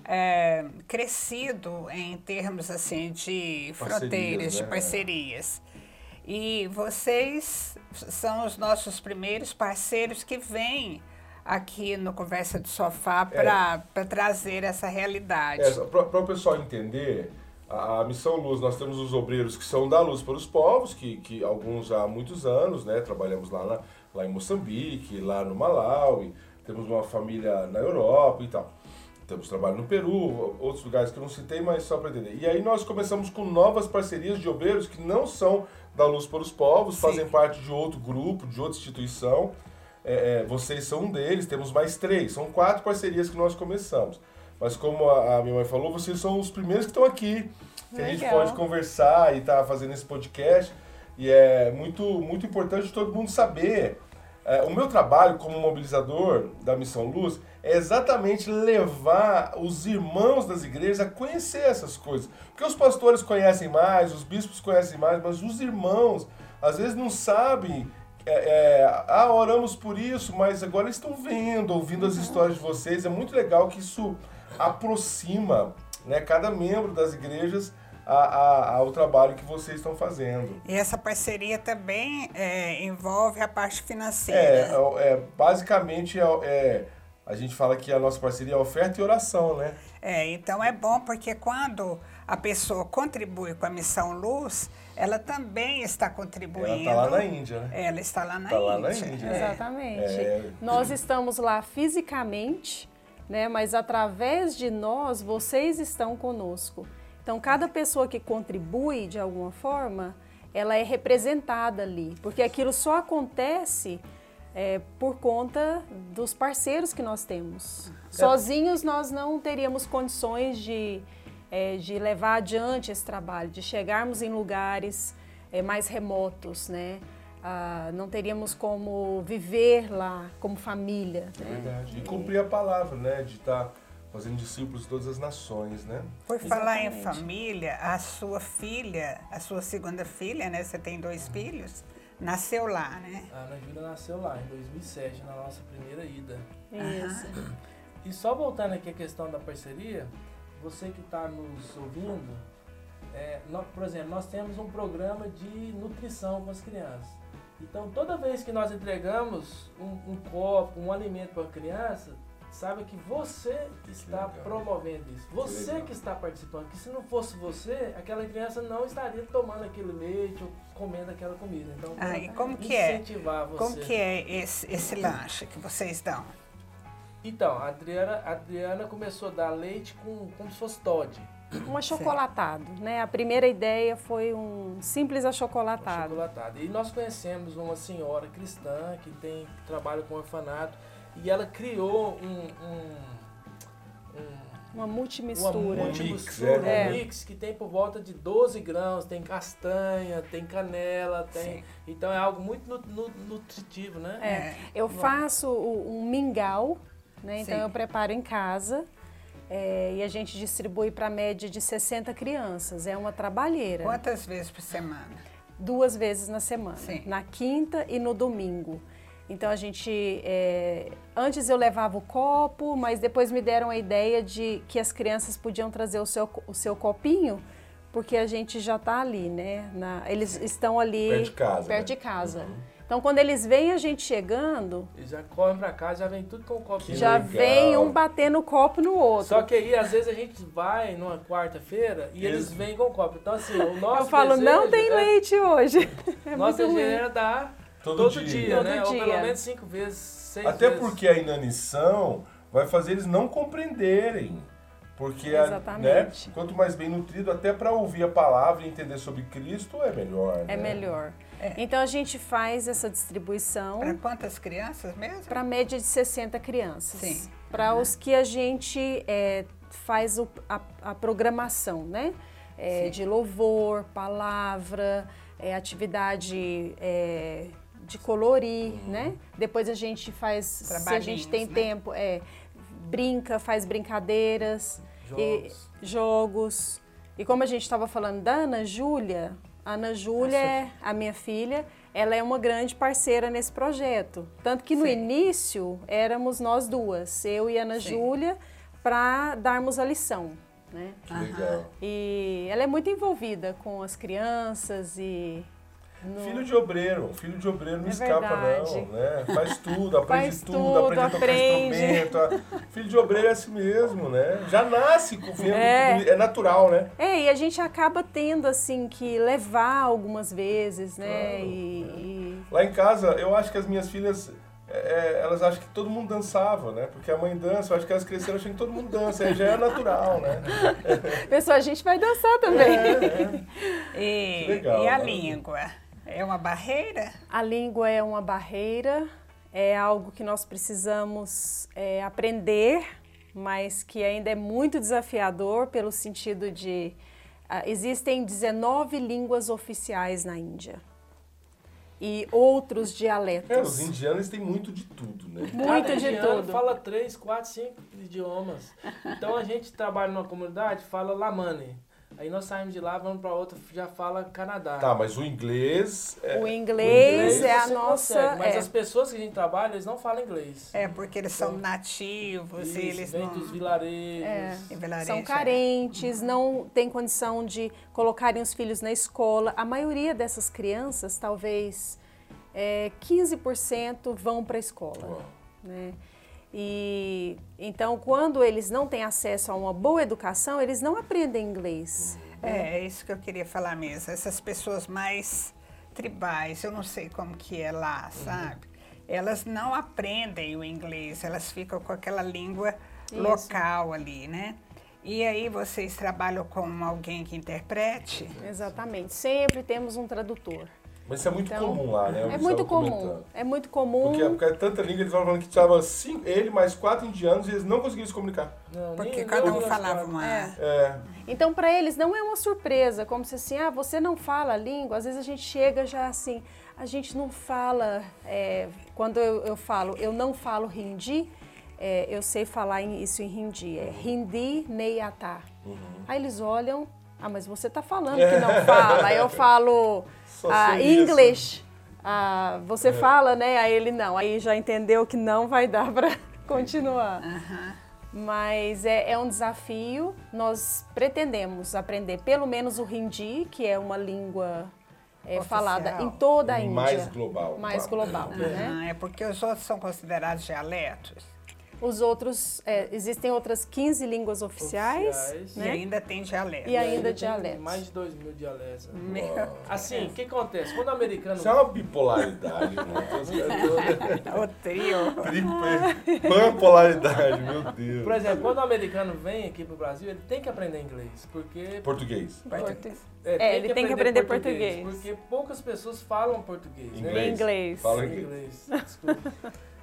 é, crescido em termos assim de Parcerias, fronteiras, de né? parcerias. E vocês são os nossos primeiros parceiros que vêm aqui no Conversa do Sofá para trazer essa realidade. É, para o pessoal entender, a, a Missão Luz, nós temos os obreiros que são da Luz para os Povos, que, que alguns há muitos anos, né? Trabalhamos lá, na- lá em Moçambique, lá no Malawi, temos uma família na Europa e tal. Temos trabalho no Peru, outros lugares que eu não citei, mas só para entender. E aí nós começamos com novas parcerias de obreiros que não são da Luz para os Povos, Sim. fazem parte de outro grupo, de outra instituição. É, é, vocês são um deles, temos mais três. São quatro parcerias que nós começamos. Mas como a, a minha mãe falou, vocês são os primeiros que estão aqui. Que a gente Legal. pode conversar e tá fazendo esse podcast. E é muito, muito importante todo mundo saber. É, o meu trabalho como mobilizador da Missão Luz é exatamente levar os irmãos das igrejas a conhecer essas coisas. Porque os pastores conhecem mais, os bispos conhecem mais, mas os irmãos às vezes não sabem. É, é, ah, oramos por isso, mas agora estão vendo, ouvindo as histórias de vocês. É muito legal que isso aproxima né, cada membro das igrejas a- a- ao trabalho que vocês estão fazendo. E essa parceria também é, envolve a parte É, financeira. é, é, basicamente é, é- a gente fala que a nossa parceria é oferta e oração, né? É, então é bom porque quando a pessoa contribui com a Missão Luz, ela também está Ela contribuindo. tá lá na Índia, né? Ela está lá na Tá Índia. lá na Índia. É. Exatamente. É. Nós estamos lá fisicamente, né? Mas através de nós, vocês estão conosco. Então, cada pessoa que contribui de alguma forma, ela é representada ali, porque aquilo só acontece é, por conta dos parceiros que nós temos. Sozinhos, nós não teríamos condições de, é, de levar adiante esse trabalho, de chegarmos em lugares é, mais remotos, né? Ah, não teríamos como viver lá como família. É né? verdade. E cumprir a palavra, né? De estar fazendo discípulos de todas as nações, né? Por falar em Exatamente. família, a sua filha, a sua segunda filha, né? Você tem dois filhos, nasceu lá, né? A Ana Júlia nasceu lá em 2007, na nossa primeira ida. Isso. E só voltando aqui à questão da parceria, você que está nos ouvindo, é, nó- por exemplo, nós temos um programa de nutrição com as crianças. Então, toda vez que nós entregamos um, um copo, um alimento para a criança, saiba que você está legal. promovendo isso. Você legal. que está participando. Que se não fosse você, aquela criança não estaria tomando aquele leite ou comendo aquela comida. Então, Ah, e como que é? incentivar você. Como que é esse, esse lanche que vocês dão? Então, a Adriana, a Adriana começou a dar leite com, como se fosse Todd. Um achocolatado, né? A primeira ideia foi um simples achocolatado. Chocolatado. E nós conhecemos uma senhora cristã que tem que trabalha com orfanato e ela criou um, um, um Uma uma multimistura. multimistura, é. um mix que tem por volta de 12 grãos, tem castanha, tem canela, tem. Sim. Então é algo muito nu- nu- nutritivo, né? É, eu faço um mingau, né? Então Sim. eu preparo em casa é, e a gente distribui para a média de 60 crianças. É uma trabalheira. Quantas vezes por semana? Duas vezes na semana, Sim. na quinta e no domingo. Então a gente, é, antes eu levava o copo, mas depois me deram a ideia de que as crianças podiam trazer o seu, o seu copinho, porque a gente já está ali, né? Na- eles estão ali Perto de casa, perto né? de casa. Então, quando eles veem a gente chegando, Eles já correm pra cá, já vem tudo com o copo Que já legal. vem um batendo o copo no outro. Só que aí, às vezes, a gente vai numa quarta-feira e eles Isso. vêm com o copo. Então, assim, o nosso Eu falo, não tem é- leite hoje. É ruim. era dar Todo todo, dia. dia, Todo né? Ou dia. pelo menos cinco vezes, seis Até vezes. porque a inanição vai fazer eles não compreenderem. Porque, a- né, Exatamente. quanto mais bem nutrido, até para ouvir a palavra e entender sobre Cristo, é melhor. É né? melhor. Então a gente faz essa distribuição Para quantas crianças mesmo? para média de 60 crianças. Sim. Para os que a gente é, faz o- a, a programação, né? É, de louvor, palavra, é, atividade é, de colorir, né? Depois a gente faz, se a gente tem né? tempo, é, brinca, faz brincadeiras, e- Jogos. jogos. E como a gente estava falando da Ana Júlia, Ana Júlia, é a minha filha, ela é uma grande parceira nesse projeto. Tanto que no Sim. início éramos nós duas, eu e a Ana Sim. Júlia, para darmos a lição. Né? Que legal. E ela é muito envolvida com as crianças e. no- Filho de obreiro, filho de obreiro não É escapa verdade. não, né? Faz tudo, aprende Faz tudo, tudo, aprende a tocar aprende. instrumento. Filho de obreiro é assim mesmo, né? Já nasce com vendo É. é natural, né? É, e a gente acaba tendo assim que levar algumas vezes, né? Claro, e, e- Lá em casa, eu acho que as minhas filhas, é, é, elas acham que todo mundo dançava, né? Porque a mãe dança, eu acho que elas cresceram achando que todo mundo dança, aí já é natural, né? Pessoal, a gente vai dançar também. E, Que legal, e a né? língua? É uma barreira? A língua é uma barreira, é algo que nós precisamos é, aprender, mas que ainda é muito desafiador pelo sentido de ah, existem 19 línguas oficiais na Índia e outros dialetos. É, os indianos têm muito de tudo, né? Muito Cada de indiano tudo. fala três, quatro, cinco idiomas. Então a gente trabalha numa comunidade, fala Lamane. Aí nós saímos de lá, vamos para outra, já fala Canadá. Tá, mas o inglês... É, O inglês, Inglês é a nossa. consegue, mas é. as pessoas que a gente trabalha, eles não falam inglês. É porque eles são nativos Isso, eles vem não... dos vilarejos. É. vilarejo, São é. carentes, não têm condição de colocarem os filhos na escola. A maioria dessas crianças, talvez é, 15% vão para a escola. Uau. né? E então, quando eles não têm acesso a uma boa educação, eles não aprendem inglês. É, é isso que eu queria falar mesmo. Essas pessoas mais tribais, eu não sei como que é lá, Uhum. sabe? Elas não aprendem o inglês, elas ficam com aquela língua Isso. local ali, né? E aí vocês trabalham com alguém que interprete? Exatamente. Sempre temos um tradutor. Mas isso é muito Então, comum lá, né? Eu É muito comum. comentando. É muito comum. Porque, porque é tanta língua, eles estavam falando que estava cinco, ele mais quatro indianos e eles não conseguiam se comunicar. Não, Porque nem- cada um falava quatro. uma... É. É, Então, para eles não é uma surpresa, como se assim, ah, você não fala a língua. Às vezes a gente chega já assim, a gente não fala. é, quando eu, eu falo, eu não falo hindi, é, eu sei falar isso em hindi, é hindi neyata. Aí eles olham, ah, mas você está falando que não fala. Aí eu falo ah. English. Ah, você fala, né? Aí ele não. Aí já entendeu que não vai dar para continuar. Mas é, é um desafio. Nós pretendemos aprender pelo menos o hindi, que é uma língua é, falada em toda a Índia. mais global. Mais global, né? É porque os outros são considerados dialetos. Os outros, é, existem outras 15 línguas oficiais, Oficiais. E né? ainda tem dialeto. E ainda tem dialetos. Mais de 2 mil dialetos. né? Meu Assim, o que acontece? Quando o americano. Isso é uma bipolaridade? Os caras- O trio. Pampolaridade, meu Deus. Por exemplo, quando o americano vem aqui pro Brasil, ele tem que aprender inglês. Porque. Português. É, ele tem que aprender português. Porque poucas pessoas falam português. Inglês. Né? Em inglês. Fala Em inglês. inglês, desculpa.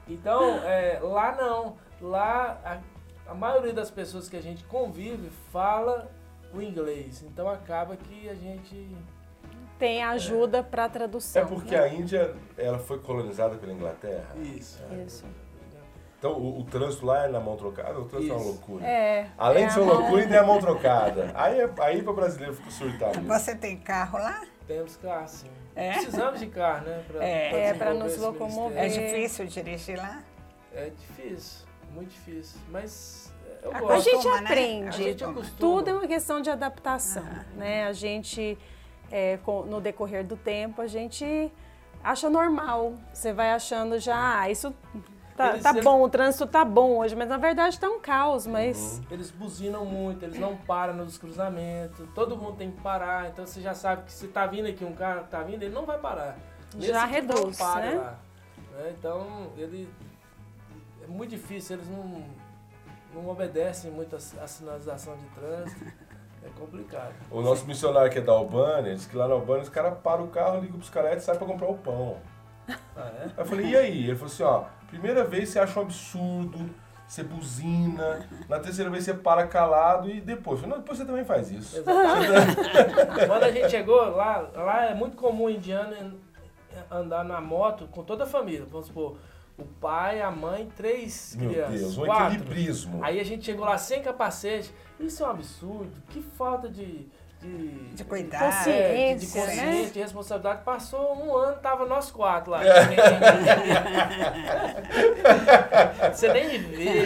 Então, é, lá não. Lá, a, a maioria das pessoas que a gente convive fala o inglês. Então, acaba que a gente... Tem ajuda para tradução. É porque né? a Índia ela foi colonizada pela Inglaterra. Isso. Isso. Então o, o trânsito lá é na mão trocada, o trânsito é uma Isso. loucura. É. Além é de ser uma loucura, ainda é a mão trocada. Aí, é, aí para brasileiro fica surtar mesmo. Você tem carro lá? Temos carro, sim. É? Precisamos de carro, né? Pra, É. É, pra desenvolver nos locomover. É difícil dirigir lá? É difícil, muito difícil. Mas eu A A gosto. gente né? aprende. A gente. Tudo é uma questão de adaptação, né? A gente, é, com- no decorrer do tempo, a gente acha normal. Você vai achando já, ah, isso tá, Eles- tá eles- bom, o trânsito tá bom hoje, mas na verdade tá um caos, mas Eles buzinam muito, eles não param nos cruzamentos, todo mundo tem que parar, então você já sabe que se tá vindo aqui um carro que tá vindo, ele não vai parar. Já Nesse que não reduz, para né? lá, né? Então, ele é muito difícil, eles não, não obedecem muito a, a sinalização de trânsito, é complicado. O nosso missionário que é da Albânia, disse que lá na Albânia os caras param o carro, ligam pros caras e saem pra comprar o pão. Ah, é? Aí eu falei, e aí? Ele falou assim, ó, primeira vez você acha um absurdo, você buzina, na terceira vez você para calado e depois. Não, depois você também faz isso. Quando a gente chegou lá, lá é muito comum o indiano andar na moto com toda a família. Vamos supor, o pai, a mãe, três Meu crianças. Deus, um quatro. equilibrismo. Aí a gente chegou lá sem capacete. Isso é um absurdo. Que falta de. De, De cuidado. é, de, de Consciência, consciência, né? de responsabilidade. Passou um ano, tava nós quatro lá. você nem me vê.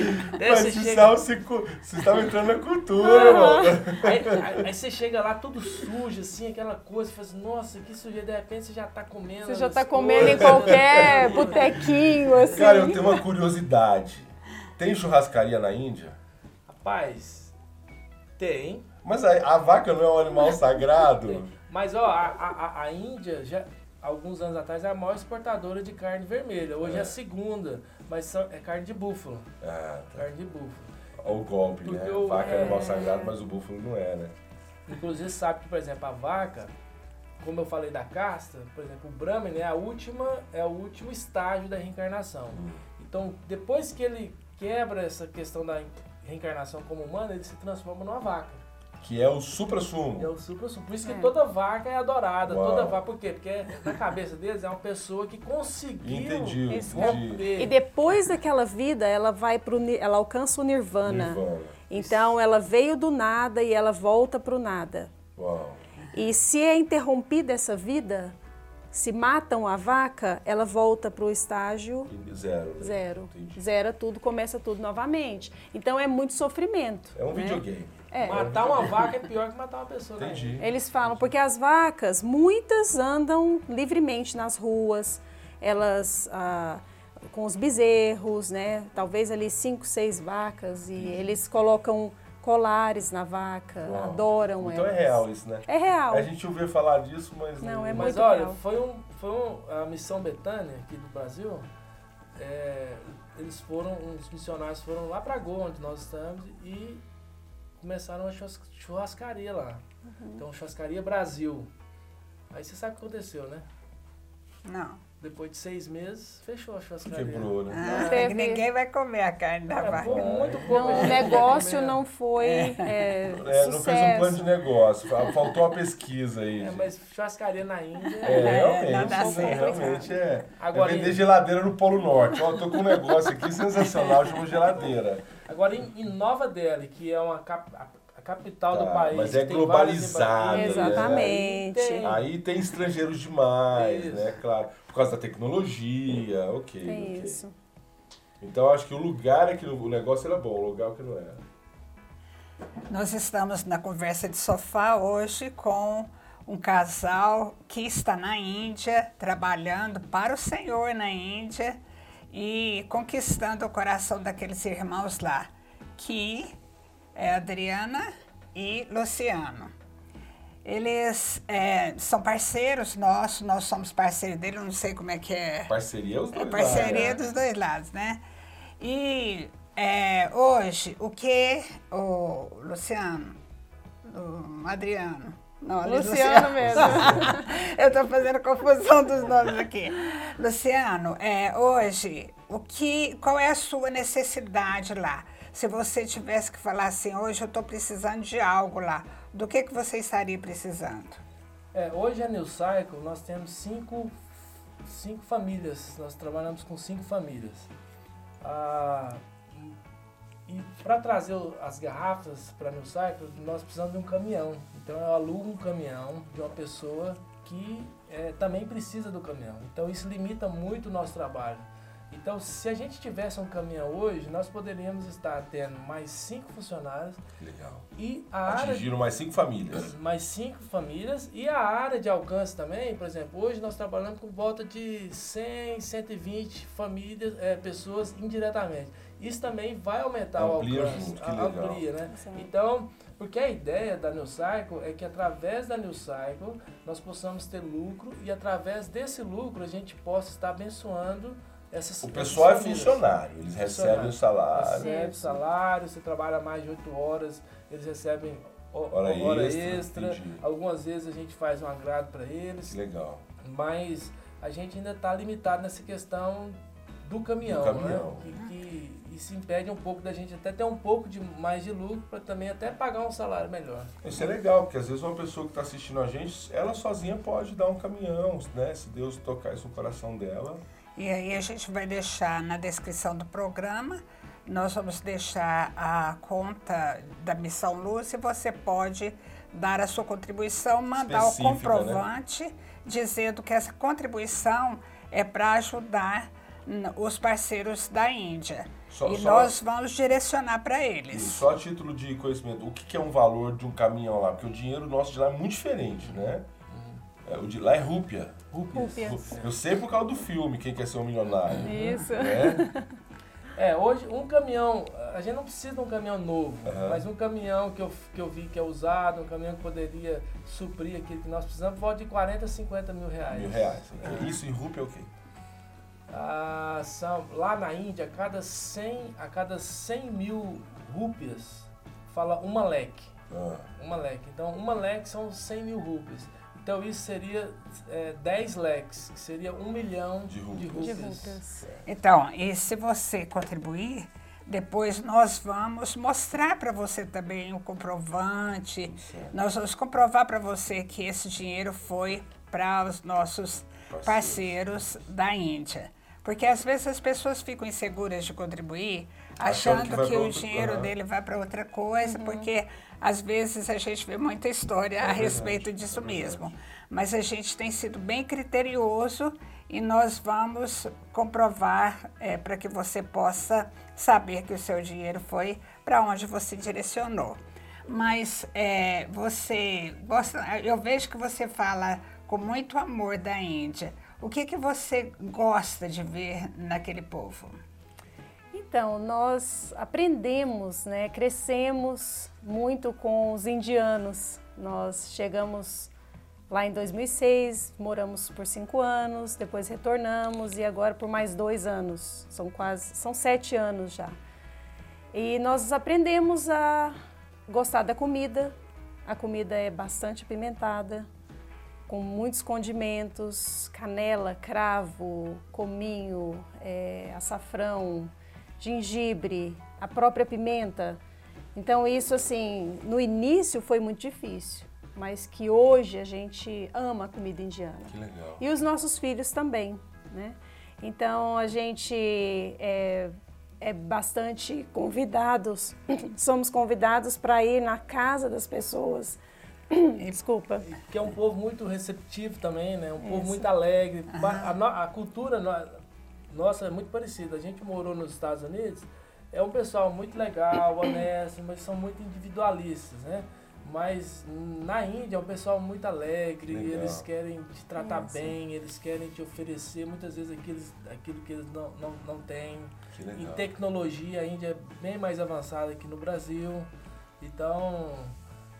Mas você chega- cicu- Vocês estavam entrando na cultura, mano. Aí, aí- aí você chega lá tudo sujo, assim, aquela coisa, você fala assim, nossa, que sujeira, de repente você já tá comendo. você já tá comendo em coisas. qualquer botequinho, assim. Cara, eu tenho uma curiosidade. Tem churrascaria na Índia? Rapaz, tem. Mas a, a vaca não é um animal sagrado? Mas ó, a, a, a- Índia, já, alguns anos atrás, é a maior exportadora de carne vermelha. Hoje é, É. a segunda, mas são- é carne de búfalo. Ah, Carne de búfalo. O golpe, né? Porque o- vaca é é- animal sagrado, mas o búfalo não é, né? Inclusive, você sabe que, por exemplo, a vaca, como eu falei da casta, por exemplo, o Brahman é, a última, é o último estágio da reencarnação. Então, depois que ele quebra essa questão da reencarnação como humano, ele se transforma numa vaca. Que é o É supra-sumo. o supra Por isso que É. toda vaca é adorada. Uau. Toda vaca. Por quê? Porque na cabeça deles é uma pessoa que conseguiu Entendi, Isso. entendi. E depois daquela vida, ela vai pro, ela alcança o nirvana. Nirvana. Então ela veio do nada e ela volta pro nada. Uau. E se é interrompida essa vida, se matam a vaca, ela volta pro estágio E Zero. né? zero. Entendi. Zera tudo, começa tudo novamente. Então é muito sofrimento. É um né? videogame. É. Matar uma vaca é pior que matar uma pessoa. né? Entendi. Eles falam, porque as vacas, muitas andam livremente nas ruas, elas ah, com os bezerros, né? Talvez ali cinco, seis vacas, e eles colocam colares na vaca, Uau. adoram Então elas. é real isso, né? É real. A gente ouviu falar disso, mas Não, é Mas muito olha, real. foi, um, foi um, a missão Betânia aqui do Brasil. é, eles foram, os missionários foram lá para Goa, onde nós estamos, e começaram uma churras- churrascaria lá. Uhum. Então, churrascaria Brasil. Aí você sabe o que aconteceu, né? Não. Depois de seis meses, fechou a churrascaria. quebrou, né? Ah, ninguém vai comer a carne da Cara, vaca. foi muito pouco. Não, o negócio não foi é, É, não sucesso. fez um plano de negócio, fa- faltou uma pesquisa aí. É, mas churrascaria na Índia. É, realmente, não dá certo. realmente é. Agora, é vender geladeira no Polo Norte. Ó, tô com um negócio aqui sensacional, chama geladeira. Agora em, em Nova Delhi, que é uma cap- a, a capital Tá, do país. mas é globalizado, né? Exatamente. Tem- Aí tem estrangeiros demais, Isso. né? Claro. Por causa da tecnologia, ok. Tem ok. isso. Então acho que o lugar é que o negócio era bom, o lugar que não era. Nós estamos na conversa de sofá hoje com um casal que está na Índia, trabalhando para o Senhor na Índia e conquistando o coração daqueles irmãos lá, que é Adriana e Luciano. Eles é, são parceiros nossos, nós somos parceiros dele, eu não sei como é que é. Parceria os É dois. parceria lados, né? dos dois lados, né? E é, hoje, o que o Luciano, o Adriano, não, ali, Luciano mesmo. Eu estou fazendo confusão dos nomes aqui. Luciano, é, hoje, o que, qual é a sua necessidade lá? Se você tivesse que falar assim, hoje eu estou precisando de algo lá, do que, que você estaria precisando? É, hoje a New Cycle nós temos cinco, cinco famílias, nós trabalhamos com cinco famílias. Ah, e para trazer as garrafas para a New Cycle, nós precisamos de um caminhão. Então eu alugo um caminhão de uma pessoa que é, também precisa do caminhão. Então isso limita muito o nosso trabalho. Então, se a gente tivesse um caminhão hoje, nós poderíamos estar tendo mais cinco funcionários. Legal. E a área Atingiram mais cinco famílias. mais cinco famílias e a área de alcance também, por exemplo, hoje nós trabalhamos com volta de 100, 120 famílias, é, pessoas indiretamente. Isso também vai aumentar Amplia o alcance, junto, que a- legal. amplia, né? Sim. Então, porque a ideia da New Cycle é que através da New Cycle nós possamos ter lucro e através desse lucro a gente possa estar abençoando essas O pessoal é funcionário, eles recebem o salário. Recebe salário, você trabalha mais de 8 horas, eles recebem ho- Hora hora, extra, extra. Algumas vezes a gente faz um agrado para eles, Que legal. mas a gente ainda está limitado nessa questão do caminhão, Do caminhão. né? Que, que isso impede um pouco da gente até ter um pouco de mais de lucro para também até pagar um salário melhor. Isso é legal, porque às vezes uma pessoa que está assistindo a gente, ela sozinha pode dar um caminhão, né? Se Deus tocar isso no coração dela. E aí a gente vai deixar na descrição do programa, nós vamos deixar a conta da Missão Luz e você pode dar a sua contribuição, mandar o né? comprovante dizendo que essa contribuição é para ajudar os parceiros da Índia. Só- e só- nós vamos direcionar para E eles. só a título de conhecimento, o que que é um valor de um caminhão lá? Porque o dinheiro nosso de lá é muito diferente, né? É, o de lá é rúpia. Rúpias. Eu sei por causa do filme, Quem Quer Ser um Milionário. Isso. Né? É, hoje um caminhão, a gente não precisa de um caminhão novo, Aham. mas um caminhão que eu, que eu vi que é usado, um caminhão que poderia suprir aquilo que nós precisamos, volta de 40 a 50 mil reais. Mil reais. Isso em rúpia é o quê? Ah, são, lá na Índia, a cada 100, a cada 100 mil rúpias, fala uma leque. Ah, Uma leque. Então, uma leque são 100 mil rúpias. Então, isso seria é, 10 leques, que seria um milhão De de rúpias. De rúpias. Então, e se você contribuir, depois nós vamos mostrar para você também o comprovante. certo. Nós vamos comprovar para você que esse dinheiro foi para os nossos parceiros da Índia. Porque às vezes as pessoas ficam inseguras de contribuir, Achando achando que que, o outro- dinheiro Aham. dele vai para outra coisa, porque às vezes a gente vê muita história a verdade, respeito disso é mesmo. Mas a gente tem sido bem criterioso e nós vamos comprovar para que você possa saber que o seu dinheiro foi para onde você direcionou. Mas é, você gosta, eu vejo que você fala com muito amor da Índia. O que, que você gosta de ver naquele povo? Então, nós aprendemos, né, crescemos muito com os indianos. Nós chegamos lá em 2006, moramos por cinco anos, depois retornamos e agora por mais dois anos. São quase, são sete anos já. E nós aprendemos a gostar da comida. A comida é bastante apimentada, com muitos condimentos, canela, cravo, cominho, é, açafrão, gengibre, a própria pimenta. Então isso assim, no início foi muito difícil, mas que hoje a gente ama a comida indiana. Que legal. E os nossos filhos também, né? Então a gente é, é bastante convidados, somos convidados para ir na casa das pessoas. Desculpa. que é um povo muito receptivo também, né? Um povo Isso. muito alegre. A, no- a cultura no- nossa é muito parecida. A gente morou nos Estados Unidos, é um pessoal muito legal, honesto, mas são muito individualistas, né? Mas na Índia é um pessoal muito alegre, Legal. eles querem te tratar Isso. bem, eles querem te oferecer muitas vezes aquilo, aquilo que eles não, não, não têm. Em tecnologia, a Índia é bem mais avançada que no Brasil. Então,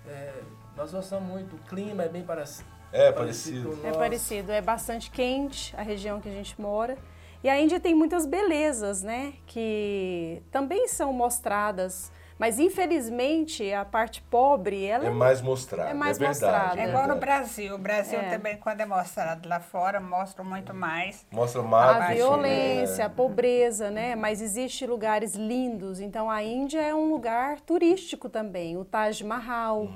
é, nós gostamos muito. O clima é bem parecido. É parecido. com o É parecido, é bastante quente a região que a gente mora. E a Índia tem muitas belezas, né? Que também são mostradas. Mas infelizmente a parte pobre, ela É mais mostrado. É mais verdade, mostrado. É é igual no. Brasil. O Brasil É. também, quando é mostrado lá fora, mostra muito mais. Mostra a mais. violência, é. a pobreza, né? Mas existe lugares lindos. Então a Índia é um lugar turístico também. O Taj Mahal,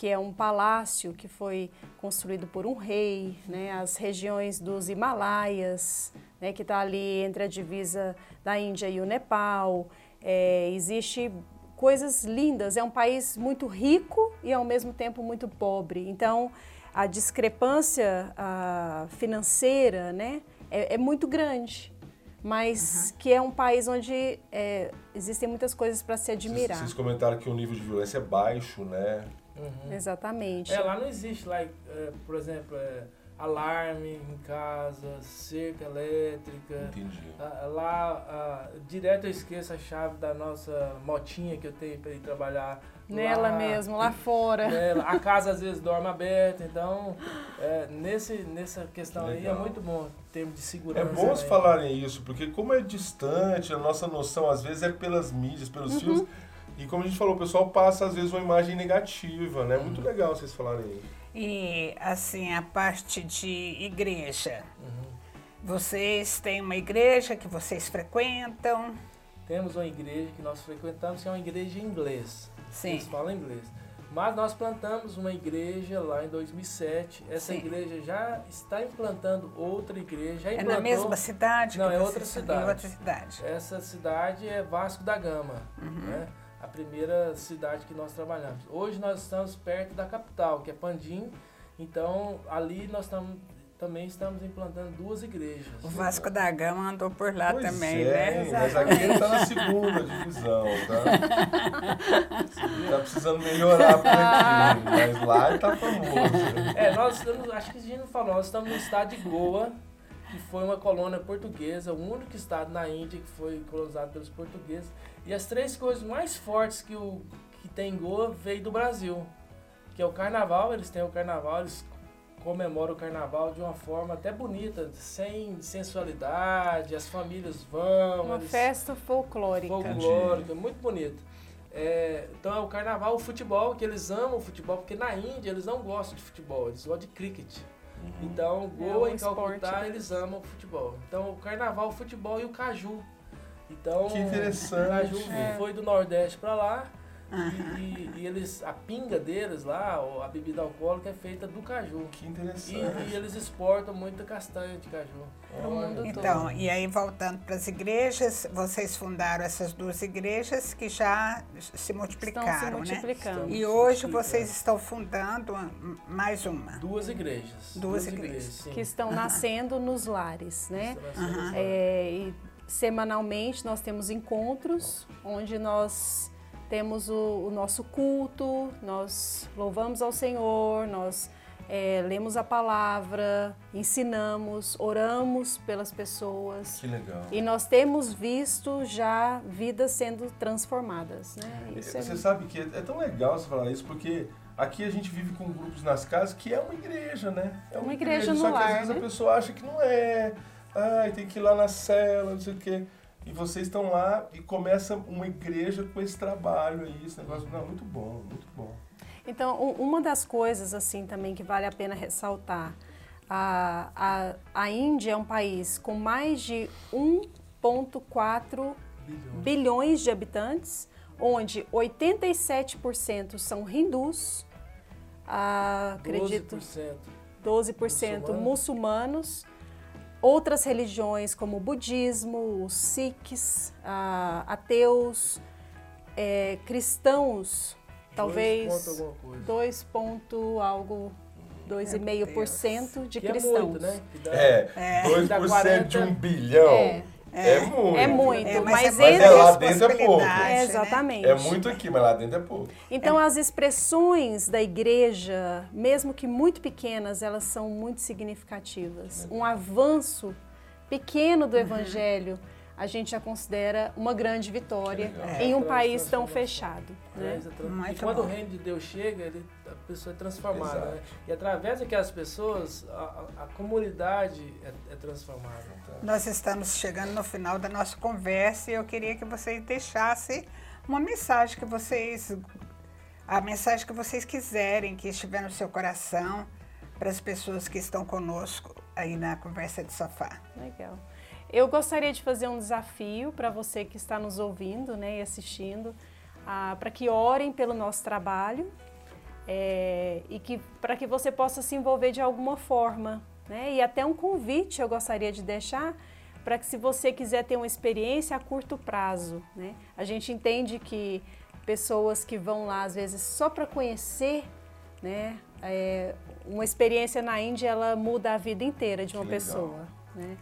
que é um palácio que foi construído por um rei, né? As regiões dos Himalaias, né? Que está ali entre a divisa da Índia e o Nepal. É, existe coisas lindas. É um país muito rico e ao mesmo tempo muito pobre. Então a discrepância ah, financeira, né? é- é muito grande. mas uhum. que é um país onde é, existem muitas coisas para se admirar. Vocês, comentaram que o nível de violência é baixo, né? Uhum. Exatamente. É, lá não existe, lá, é, por exemplo, é, alarme em casa, cerca elétrica. Entendi. lá, direto eu esqueço a chave da nossa motinha que eu tenho para ir trabalhar. Nela lá, mesmo, lá fora. Nela. A casa às vezes dorme aberta, então é, nesse, nessa questão aí é muito bom em termos de segurança. É bom vocês falarem isso, porque como é distante, a nossa noção às vezes é pelas mídias, pelos uhum. fios. E como a gente falou, o pessoal passa às vezes uma imagem negativa, né? Muito legal vocês falarem isso. E assim, a parte de igreja. Uhum. Vocês têm uma igreja que vocês frequentam? Temos uma igreja que nós frequentamos, que é uma igreja em inglês. Sim. Eles falam inglês. Mas nós plantamos uma igreja lá em 2007. Essa Sim. igreja já está implantando outra igreja. Já implantou... É na mesma cidade? Não, é outra cidade. É outra cidade. Essa cidade é Vasco da Gama. Uhum. Né? A primeira cidade que nós trabalhamos. Hoje nós estamos perto da capital, que é Pandim. Então ali nós estamos também estamos implantando duas igrejas. O Vasco da Gama andou por lá pois também, é, né? Mas aqui ele está na segunda divisão, tá? Está precisando melhorar por aqui, mas lá ele está famoso. É, nós estamos, acho que a gente não falou, nós estamos no estado de Goa, que foi uma colônia portuguesa, o único estado na Índia que foi colonizado pelos portugueses. E as três coisas mais fortes que, o, que tem em Goa veio do Brasil. Que é o carnaval, eles têm o carnaval, eles comemoram o carnaval de uma forma até bonita, sem sensualidade, as famílias vão. Uma festa folclórica. Folclórica, muito bonita. É, então é o carnaval, o futebol, que eles amam o futebol, porque na Índia eles não gostam de futebol, eles gostam de cricket. Uhum. Então, Goa é um e Calcutá, eles amam o futebol. Então, o carnaval, o futebol e o caju. Então, que interessante. a Ju é. foi do Nordeste para lá uhum. e, e, eles, a pinga deles lá, a bebida alcoólica é feita do caju. Que interessante. E, e eles exportam muita castanha de caju para o mundo então, todo. e aí voltando para as igrejas, vocês fundaram essas duas igrejas que já se multiplicaram, estão se multiplicando. né? E hoje vocês estão fundando mais uma. Duas igrejas. Duas, duas igrejas. igrejas que estão uhum. nascendo nos lares, né? Uhum. É, e semanalmente nós temos encontros onde nós temos o, o nosso culto, nós louvamos ao Senhor, nós é, lemos a palavra, ensinamos, oramos pelas pessoas. Que legal. E nós temos visto já vidas sendo transformadas. Né? Isso é você é... sabe que é, é, tão legal você falar isso, porque aqui a gente vive com grupos nas casas que é uma igreja, né? É uma, uma igreja, igreja, no só lar, que às vezes né? a pessoa acha que não é ai, tem que ir lá na cela, não sei o quê. E vocês estão lá e começa uma igreja com esse trabalho aí, esse negócio. Não, muito bom, muito bom. Então, uma das coisas, assim, também que vale a pena ressaltar, a, a, a Índia é um país com mais de 1,4 bilhões. bilhões de habitantes, onde 87% são hindus, ah, acredito, 12%, 12 muçulmanos. muçulmanos outras religiões como o budismo, os sikhs, uh, ateus, é, cristãos, talvez 2 ponto algo 2,5% de cristãos. É, muito, né? Dá, é, é, 2% de um bilhão. É. É, é muito. É muito, é, mas, mas, mas é lá dentro é pouco. É, exatamente. É muito aqui, mas lá dentro é pouco. Então, é. as expressões da igreja, mesmo que muito pequenas, elas são muito significativas. Um avanço pequeno do uhum. evangelho a gente já considera uma grande vitória em um país tão fechado. Né? E quando o reino de Deus chega, ele, pessoa é transformada. Né? E através daquelas pessoas, a, a comunidade é, é transformada. Então. Nós estamos chegando no final da nossa conversa e eu queria que vocês deixassem uma mensagem que vocês. A mensagem que vocês quiserem, que estiver no seu coração, para as pessoas que estão conosco aí na conversa de sofá. Legal. Eu gostaria de fazer um desafio para você que está nos ouvindo né, e assistindo, ah, para que orem pelo nosso trabalho é, e que para que você possa se envolver de alguma forma. Né? E até um convite eu gostaria de deixar para que se você quiser ter uma experiência a curto prazo. Né? A gente entende que pessoas que vão lá às vezes só para conhecer né, é, uma experiência na Índia ela muda a vida inteira de uma pessoa. Né?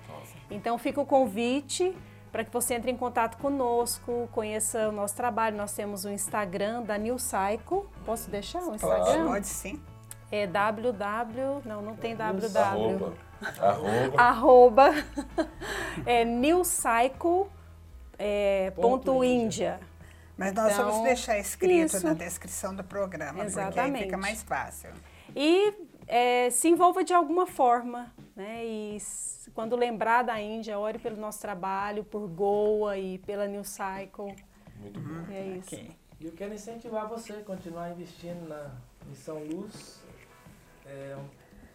Então fica o convite para que você entre em contato conosco, conheça o nosso trabalho. Nós temos o Instagram da New Cycle. Posso deixar o Instagram? Claro. Pode sim. É www. Não, não tem www. Arroba. Arroba. Arroba. é newcycle. É, ponto. Mas nós Então, vamos deixar escrito isso. na descrição do programa, porque aí Exatamente. fica mais fácil. E é, se envolva de alguma forma, né? E quando lembrar da Índia, ore pelo nosso trabalho, por Goa e pela New Cycle. Muito bom. E é isso. Ok. E eu quero incentivar você a continuar investindo na Missão Luz. É um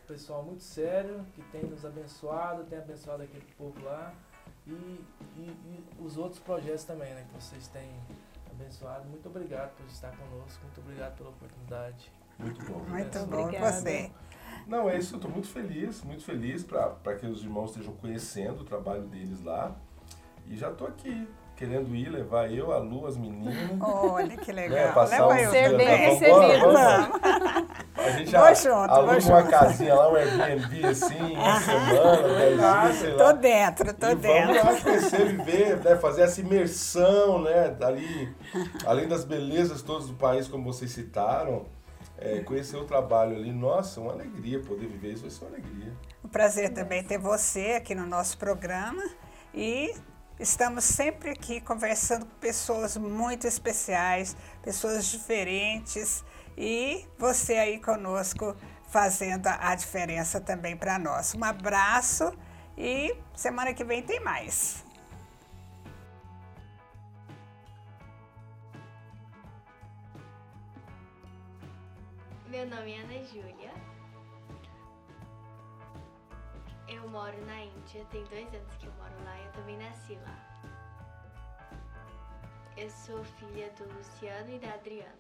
pessoal muito sério que tem nos abençoado, tem abençoado aquele povo lá. E, e- e os outros projetos também, né? Que vocês têm abençoado. Muito obrigado por estar conosco. Muito obrigado pela oportunidade. Muito bom. Muito Obrigado. bom. Você? Não, é isso, eu estou muito feliz, muito feliz para que os irmãos estejam conhecendo o trabalho deles lá. E já estou aqui, querendo ir, levar eu, a Lu, as meninas. Olha que né, legal. passar Leva eu Ser bem recebido. A gente Vou a- junto, aluga uma junto. casinha lá, um Airbnb assim, uma semana, dez dias, sei Tô lá. dentro, tô e dentro. vamos lá conhecer, viver, né, fazer essa imersão, né, ali, além das belezas todas do país, como vocês citaram, é, conhecer o trabalho ali, nossa, uma alegria poder viver isso, vai ser uma alegria. Um prazer também ter você aqui no nosso programa e estamos sempre aqui conversando com pessoas muito especiais, pessoas diferentes e você aí conosco fazendo a a diferença também para nós. Um abraço e semana que vem tem mais. Meu nome é Ana Júlia. Eu moro na Índia, tem dois anos que eu moro lá e eu também nasci lá. Eu sou filha do Luciano e da Adriana.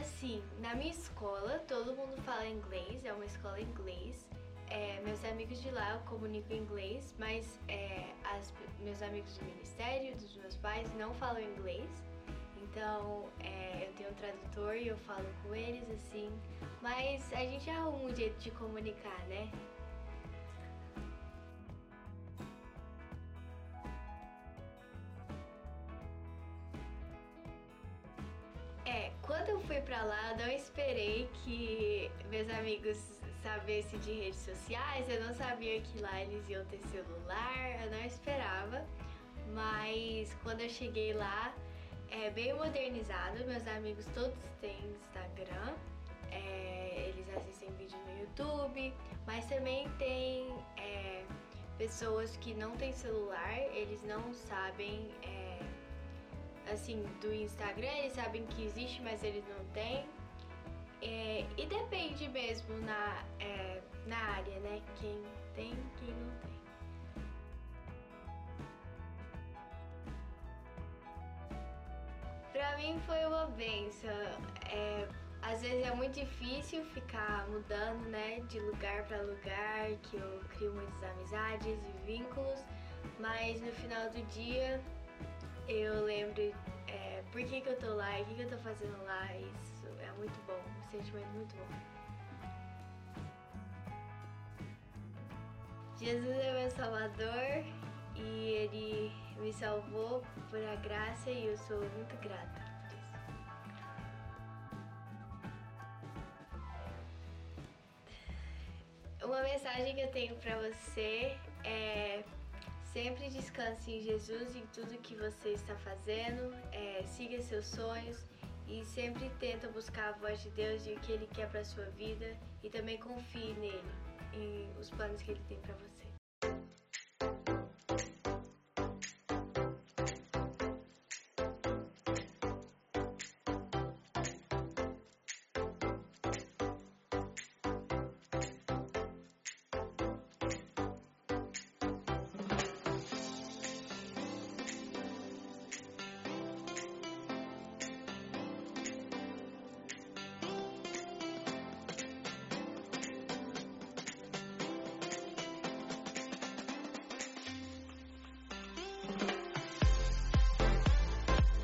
Assim, na minha escola todo mundo fala inglês, é uma escola inglês. É, meus amigos de lá eu comunico em inglês, mas é, as- meus amigos do ministério, dos meus pais, não falam inglês. Então é, eu tenho um tradutor e eu falo com eles assim. Mas a gente arruma um jeito de comunicar, né? É, quando eu fui pra lá, eu não esperei que meus amigos sabessem de redes sociais. Eu não sabia que lá eles iam ter celular, eu não esperava. Mas quando eu cheguei lá, é bem modernizado. Meus amigos todos têm Instagram, é, eles assistem vídeo no YouTube, mas também tem é, pessoas que não têm celular, eles não sabem. é, assim, do Instagram, eles sabem que existe, mas eles não têm. É, e depende mesmo na, é, na área, né? Quem tem, quem não tem. Pra mim foi uma benção. É, às vezes é muito difícil ficar mudando, né, de lugar pra lugar, que eu crio muitas amizades e vínculos, mas no final do dia eu lembro é, por que, que eu tô lá e o que, que eu tô fazendo lá. Isso é muito bom, um sentimento muito bom. Jesus é meu salvador e ele me salvou por a graça e eu sou muito grata por isso. Uma mensagem que eu tenho pra você é sempre descanse em Jesus em tudo que você está fazendo, é, siga seus sonhos e sempre tenta buscar a voz de Deus e o que Ele quer pra sua vida e também confie nele, em os planos que Ele tem pra você.